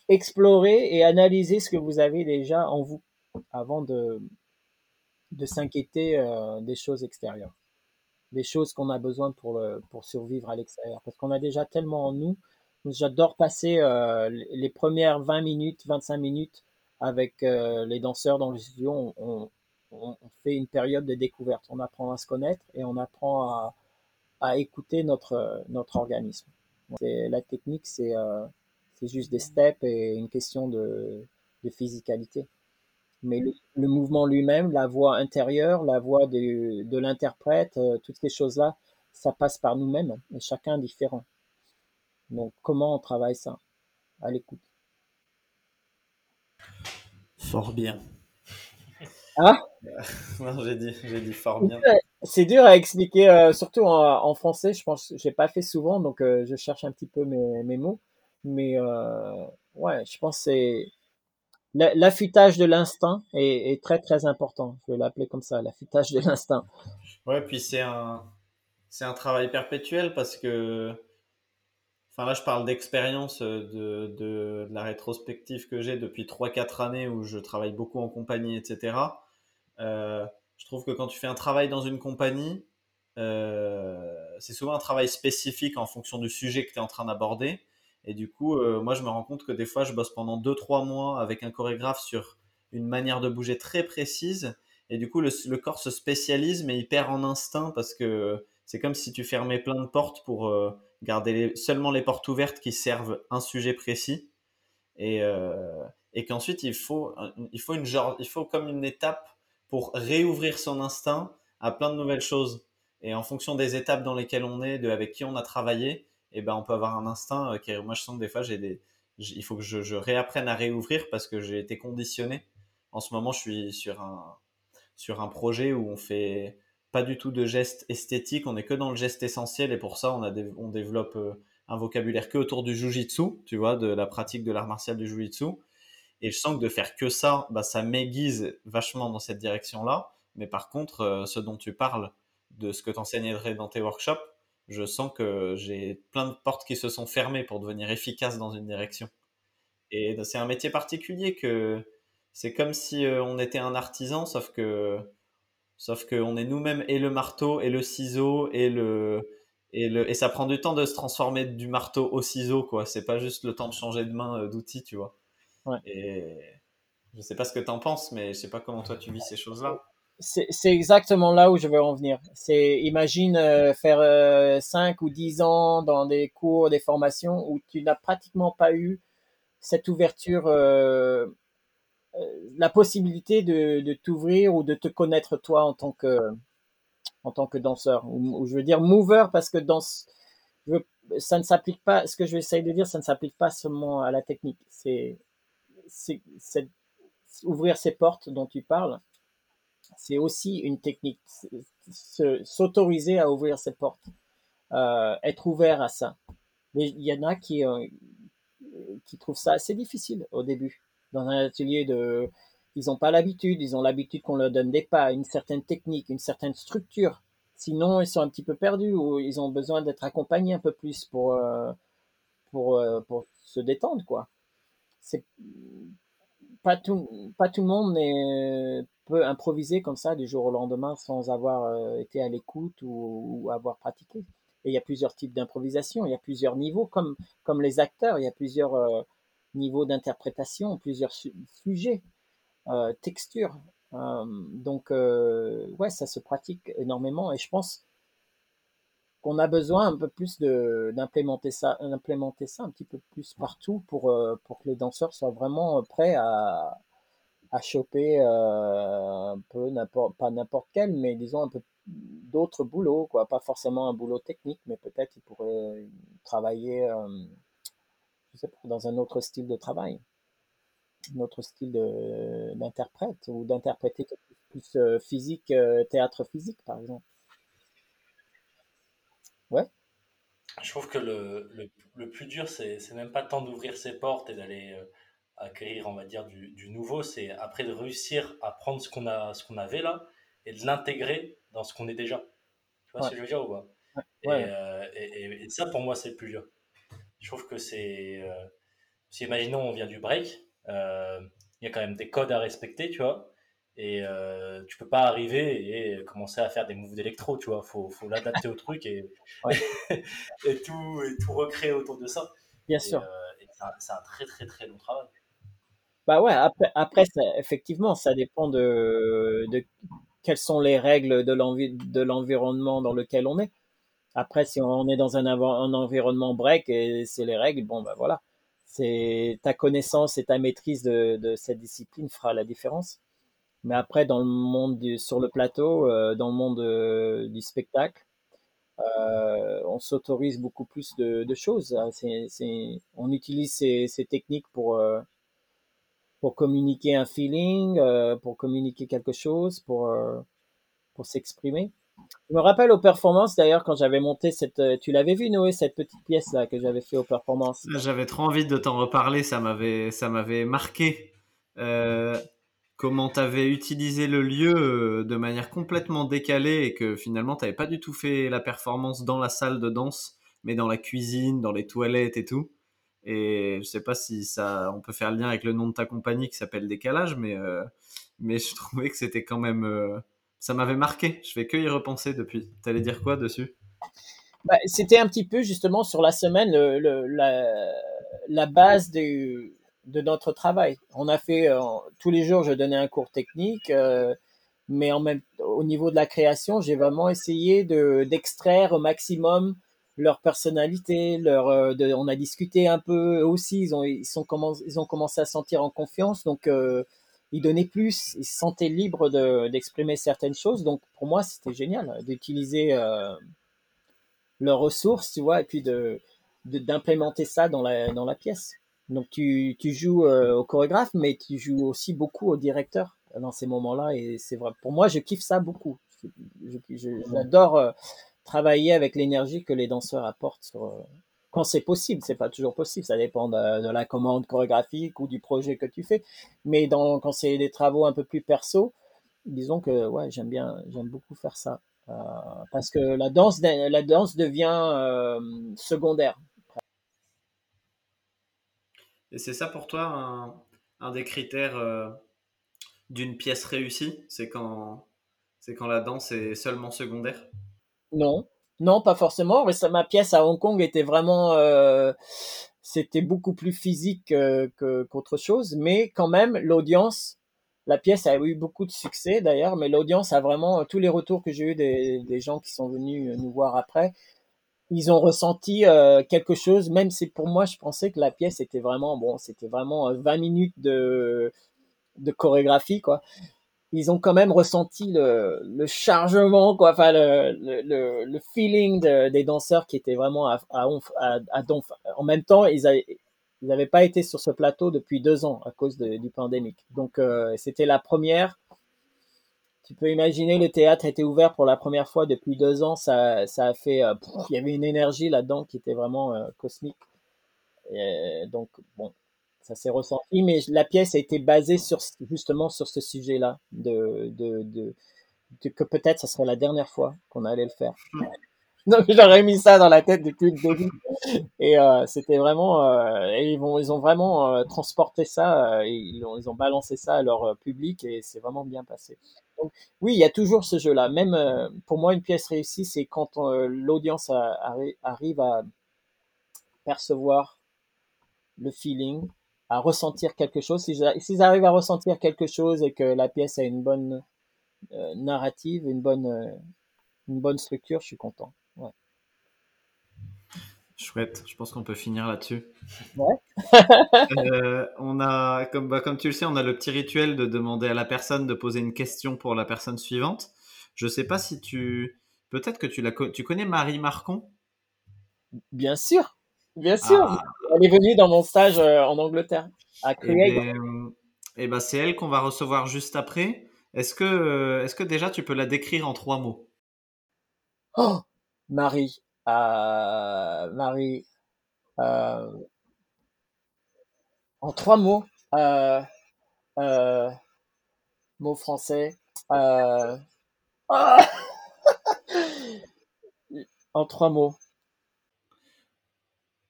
explorer et analyser ce que vous avez déjà en vous avant de, de s'inquiéter des choses extérieures des choses qu'on a besoin pour, pour survivre à l'extérieur. Parce qu'on a déjà tellement en nous. J'adore passer euh, les premières 20 minutes, 25 minutes avec euh, les danseurs dans le studio. On, fait une période de découverte. On apprend à se connaître et on apprend à, écouter notre, notre organisme. La technique, c'est euh, juste des steps et une question de, de physicalité mais le, mouvement lui-même, la voix intérieure, la voix de, de l'interprète, euh, toutes ces choses-là, ça passe par nous-mêmes et chacun différent. Donc comment on travaille ça? À l'écoute. Fort bien. Ah? Non, j'ai dit, j'ai dit fort bien. C'est dur à expliquer, euh, surtout en, en, français. Je pense, j'ai pas fait souvent, donc euh, je cherche un petit peu mes, mes mots. Mais ouais, je pense c'est L'affûtage de l'instinct est, très très important. Je vais l'appeler comme ça, l'affûtage de l'instinct. Ouais, puis c'est un, c'est un travail perpétuel parce que, enfin là je parle d'expérience de, de, la rétrospective que j'ai depuis 3-4 années où je travaille beaucoup en compagnie, etc. Euh, je trouve que quand tu fais un travail dans une compagnie, euh, c'est souvent un travail spécifique en fonction du sujet que tu es en train d'aborder. Et du coup, euh, moi, je me rends compte que des fois, je bosse pendant 2-3 mois avec un chorégraphe sur une manière de bouger très précise. Et du coup, le, corps se spécialise, mais il perd en instinct parce que c'est comme si tu fermais plein de portes pour euh, garder seulement les portes ouvertes qui servent un sujet précis. Et, euh, et qu'ensuite, il faut, il, faut il faut comme une étape pour réouvrir son instinct à plein de nouvelles choses. Et en fonction des étapes dans lesquelles on est, de avec qui on a travaillé, et ben on peut avoir un instinct euh, qui moi je sens que des fois j'ai des il faut que je, réapprenne à réouvrir parce que j'ai été conditionné. En ce moment, je suis sur un sur un projet où on fait pas du tout de gestes esthétiques, on est que dans le geste essentiel et pour ça on a on développe euh, un vocabulaire que autour du jujitsu, tu vois, de la pratique de l'art martial du jujitsu. Et je sens que de faire que ça, bah, ça m'aiguise vachement dans cette direction-là. Mais par contre, euh, ce dont tu parles, de ce que tu enseignerais dans tes workshops, je sens que j'ai plein de portes qui se sont fermées pour devenir efficace dans une direction. Et c'est un métier particulier que c'est comme si euh, on était un artisan, sauf que sauf qu'on est nous-mêmes et le marteau et le ciseau et le et le et ça prend du temps de se transformer du marteau au ciseau quoi. C'est pas juste le temps de changer de main euh, d'outil, tu vois. Ouais. Et je sais pas ce que tu en penses, mais je sais pas comment toi tu vis ces choses-là c'est exactement là où je veux en venir. C'est imagine euh, faire euh, 5 ou 10 ans dans des cours, des formations où tu n'as pratiquement pas eu cette ouverture, euh, euh la possibilité de, de t'ouvrir ou de te connaître toi en tant que en tant que danseur ou, je veux dire mover parce que dans ça ne s'applique pas. Ce que je vais essayer de dire, ça ne s'applique pas seulement à la technique. C'est ouvrir ces portes dont tu parles c'est aussi une technique. S'autoriser à ouvrir ses portes, euh, être ouvert à ça. Mais il y en a qui, euh, qui trouvent ça assez difficile au début. Dans un atelier de, ils n'ont pas l'habitude, ils ont l'habitude qu'on leur donne des pas, une certaine technique, une certaine structure. Sinon, ils sont un petit peu perdus ou ils ont besoin d'être accompagnés un peu plus pour, euh, pour, pour se détendre, quoi. C'est pas tout, pas tout le monde n'est peut improviser comme ça du jour au lendemain sans avoir euh, été à l'écoute ou, avoir pratiqué. Et il y a plusieurs types d'improvisation, il y a plusieurs niveaux, comme, comme les acteurs, il y a plusieurs euh, niveaux d'interprétation, plusieurs sujets, euh, textures. donc, ouais, ça se pratique énormément et je pense qu'on a besoin un peu plus d'implémenter ça, d'implémenter ça un petit peu plus partout pour, pour que les danseurs soient vraiment prêts à, à choper euh, un peu pas n'importe quel mais disons un peu d'autres boulots quoi. Pas forcément un boulot technique mais peut-être ils pourraient travailler euh, je sais pas, dans un autre style de travail. Un autre style d'interprète ou d'interpréter plus euh, physique théâtre physique par exemple. Ouais. Je trouve que le, le, le plus dur, c'est c'est même pas tant d'ouvrir ses portes et d'aller acquérir, on va dire, du, du nouveau, c'est après de réussir à prendre ce qu'on a, ce qu'on avait là et de l'intégrer dans ce qu'on est déjà. Tu vois Ouais. ce que je veux dire ou pas? Et, euh, et, et- et ça, pour moi, c'est le plus dur. Je trouve que c'est. euh, si imaginons, on vient du break, euh, il y a quand même des codes à respecter, tu vois. Et euh, tu peux pas arriver et commencer à faire des moves d'électro, tu vois. Faut, faut l'adapter au truc et, Ouais. et, tout, et tout recréer autour de ça. Bien sûr. euh, et c'est un, c'est un très très très long travail. Bah ouais, après, effectivement, ça dépend de, de quelles sont les règles de l'envi- de l'environnement dans lequel on est. Après, si on est dans un environnement break et c'est les règles, bon, bah voilà. C'est ta connaissance et ta maîtrise de, de cette discipline fera la différence. Mais après, dans le monde du, sur le plateau, euh, dans le monde euh, du spectacle, euh, on s'autorise beaucoup plus de, de choses. hein. C'est, c'est, on utilise ces, ces techniques pour, euh, pour communiquer un feeling, euh, pour communiquer quelque chose, pour, euh, pour s'exprimer. Je me rappelle aux performances d'ailleurs quand j'avais monté cette, euh, tu l'avais vu Noé cette petite pièce là que j'avais fait aux performances? J'avais trop envie de t'en reparler, ça m'avait, ça m'avait marqué. Euh, comment tu avais utilisé le lieu de manière complètement décalée et que finalement tu n'avais pas du tout fait la performance dans la salle de danse, mais dans la cuisine, dans les toilettes et tout. Et je sais pas si ça, on peut faire le lien avec le nom de ta compagnie qui s'appelle Décalage, mais, euh, mais je trouvais que c'était quand même. euh, ça m'avait marqué. Je fais que y repenser depuis. T'allais dire quoi dessus? Bah, c'était un petit peu justement sur la semaine la, la base du- de notre travail. On a fait euh, tous les jours, je donnais un cours technique, mais en même au niveau de la création, j'ai vraiment essayé de d'extraire au maximum leur personnalité, leur euh, de- on a discuté un peu aussi, ils ont ils sont commencé ils ont commencé à se sentir en confiance donc euh, ils donnaient plus, ils se sentaient libres de d'exprimer certaines choses donc pour moi c'était génial d'utiliser euh, leurs ressources, tu vois, et puis de d'implémenter ça dans la dans la pièce. Donc tu tu joues euh, au chorégraphe, mais tu joues aussi beaucoup au directeur dans ces moments-là, et c'est vrai. Pour moi, je kiffe ça beaucoup. J'adore euh, travailler avec l'énergie que les danseurs apportent euh, quand c'est possible. C'est pas toujours possible, ça dépend de, la commande chorégraphique ou du projet que tu fais. Mais quand c'est des travaux un peu plus perso, disons que ouais, j'aime bien, j'aime beaucoup faire ça. Euh, parce que la danse, la danse devient euh, secondaire. Et c'est ça pour toi un, des critères d'une pièce réussie? C'est quand, c'est quand la danse est seulement secondaire? Non, non, pas forcément. Mais ma pièce à Hong Kong était vraiment, euh, c'était beaucoup plus physique euh, que qu'autre chose, mais quand même l'audience. La pièce a eu beaucoup de succès d'ailleurs, mais l'audience a vraiment tous les retours que j'ai eu des, gens qui sont venus nous voir après, ils ont ressenti euh, quelque chose, même si pour moi je pensais que la pièce était vraiment bon, c'était vraiment euh, 20 minutes de de chorégraphie quoi. Ils ont quand même ressenti le, le chargement quoi, enfin le, le, le, feeling de- des danseurs qui était vraiment à, à, onf- à, à. En même temps, ils avaient ils n'avaient pas été sur ce plateau depuis deux ans à cause de- du pandémique. Donc euh, c'était la première. Tu peux imaginer, le théâtre était ouvert pour la première fois depuis deux ans. Ça, ça a fait, euh, il y avait une énergie là-dedans qui était vraiment euh, cosmique. Et donc bon, ça s'est ressenti. Mais la pièce a été basée sur justement sur ce sujet-là, de, de, de, de- que peut-être ça serait la dernière fois qu'on allait le faire. Donc j'aurais mis ça dans la tête depuis le début. Et euh, c'était vraiment, euh, et ils vont, ils ont vraiment euh, transporté ça, euh, et ils ont, ils ont balancé ça à leur euh, public et c'est vraiment bien passé. Donc oui, il y a toujours ce jeu-là. Même euh, pour moi, une pièce réussie, c'est quand l'audience arrive à percevoir le feeling, à ressentir quelque chose. S'ils arrivent à ressentir quelque chose et que la pièce a une bonne euh, narrative, une bonne, euh, une bonne structure, je suis content. Ouais. Chouette, je pense qu'on peut finir là-dessus. Ouais. Euh, on a, comme, bah, comme tu le sais, on a le petit rituel de demander à la personne de poser une question pour la personne suivante. Je sais pas si tu. Peut-être que tu, la, co- tu connais Marie Marcon? Bien sûr, bien sûr. Ah. Elle est venue dans mon stage euh, en Angleterre, à Eh ben, eh ben, c'est elle qu'on va recevoir juste après. Est-ce que, euh, est-ce que déjà tu peux la décrire en trois mots? Oh, Marie. Euh, Marie, euh, en trois mots, euh, mots français. En trois mots.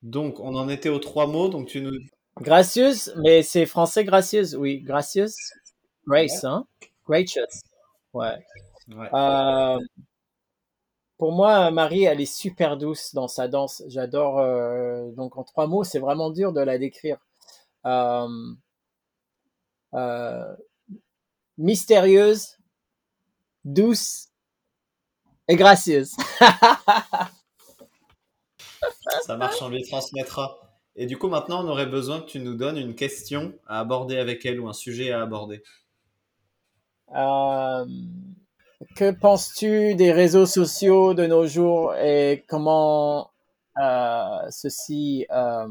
Donc, on en était aux trois mots, donc tu nous... Gracieuse, mais c'est français gracieuse, oui. Gracieuse. Grace, hein? Gracious. Ouais. Ouais. Euh, pour moi, Marie, elle est super douce dans sa danse. J'adore. euh, donc, en trois mots, c'est vraiment dur de la décrire. Euh, euh, mystérieuse, douce et gracieuse. Ça marche, on lui transmettra. Et du coup, maintenant, on aurait besoin que tu nous donnes une question à aborder avec elle ou un sujet à aborder. Euh, que penses-tu des réseaux sociaux de nos jours et comment euh, ceci euh,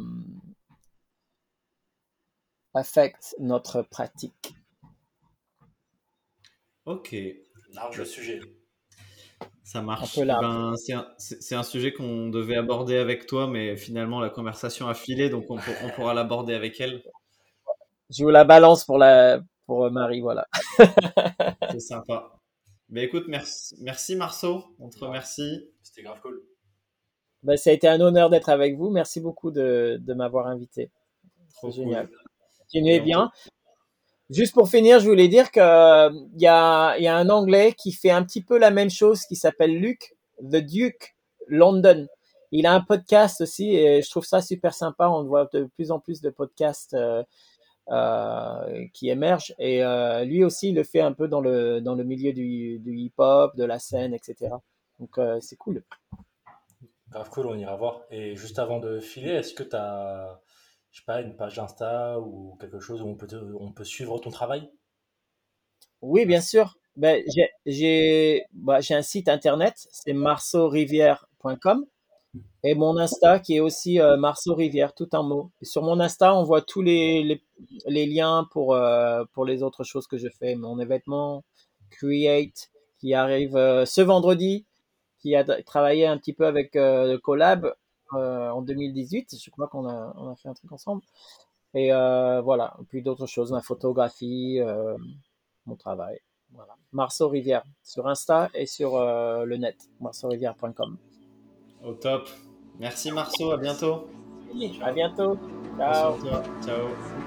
affecte notre pratique? Ok, Large sujet. Ça marche. Un peu large. Ben, c'est un, c'est- c'est un sujet qu'on devait aborder avec toi, mais finalement, la conversation a filé, donc on, pour- on pourra l'aborder avec elle. Je vous la balance pour la pour Marie, voilà. C'est sympa. Mais écoute, merci, merci Marceau, on te remercie. C'était grave cool. Ben, ça a été un honneur d'être avec vous. Merci beaucoup de, de m'avoir invité. Trop C'est génial. cool. Continuez bien. Juste pour finir, je voulais dire que euh, y a, y a un Anglais qui fait un petit peu la même chose, qui s'appelle Luke, The Duke London. Il a un podcast aussi et je trouve ça super sympa. On voit de plus en plus de podcasts euh, euh, qui émergent et euh, lui aussi il le fait un peu dans le dans le milieu du, du hip-hop, de la scène, etc. Donc euh, c'est cool. Grave cool, on ira voir. Et juste avant de filer, est-ce que tu as, je sais pas, une page Insta ou quelque chose où on peut, te- on peut suivre ton travail? Oui, bien sûr. Ben, j'ai bah, j'ai un site internet, c'est marceaurivière.com et mon Insta qui est aussi euh, Marceau Rivière, tout en mots. Et sur mon Insta, on voit tous les, les, les liens pour, euh, pour les autres choses que je fais. Mon événement Create qui arrive euh, ce vendredi, qui a travaillé un petit peu avec euh, Collab euh, en 2018. Je crois qu'on a, on a fait un truc ensemble. Et euh, voilà, Et puis d'autres choses, ma photographie, euh, mon travail. Voilà. Marceau Rivière sur Insta et sur euh, le net, marceaurivière.com. Au top. Merci Marceau, à bientôt. À bientôt. Ciao. Ciao.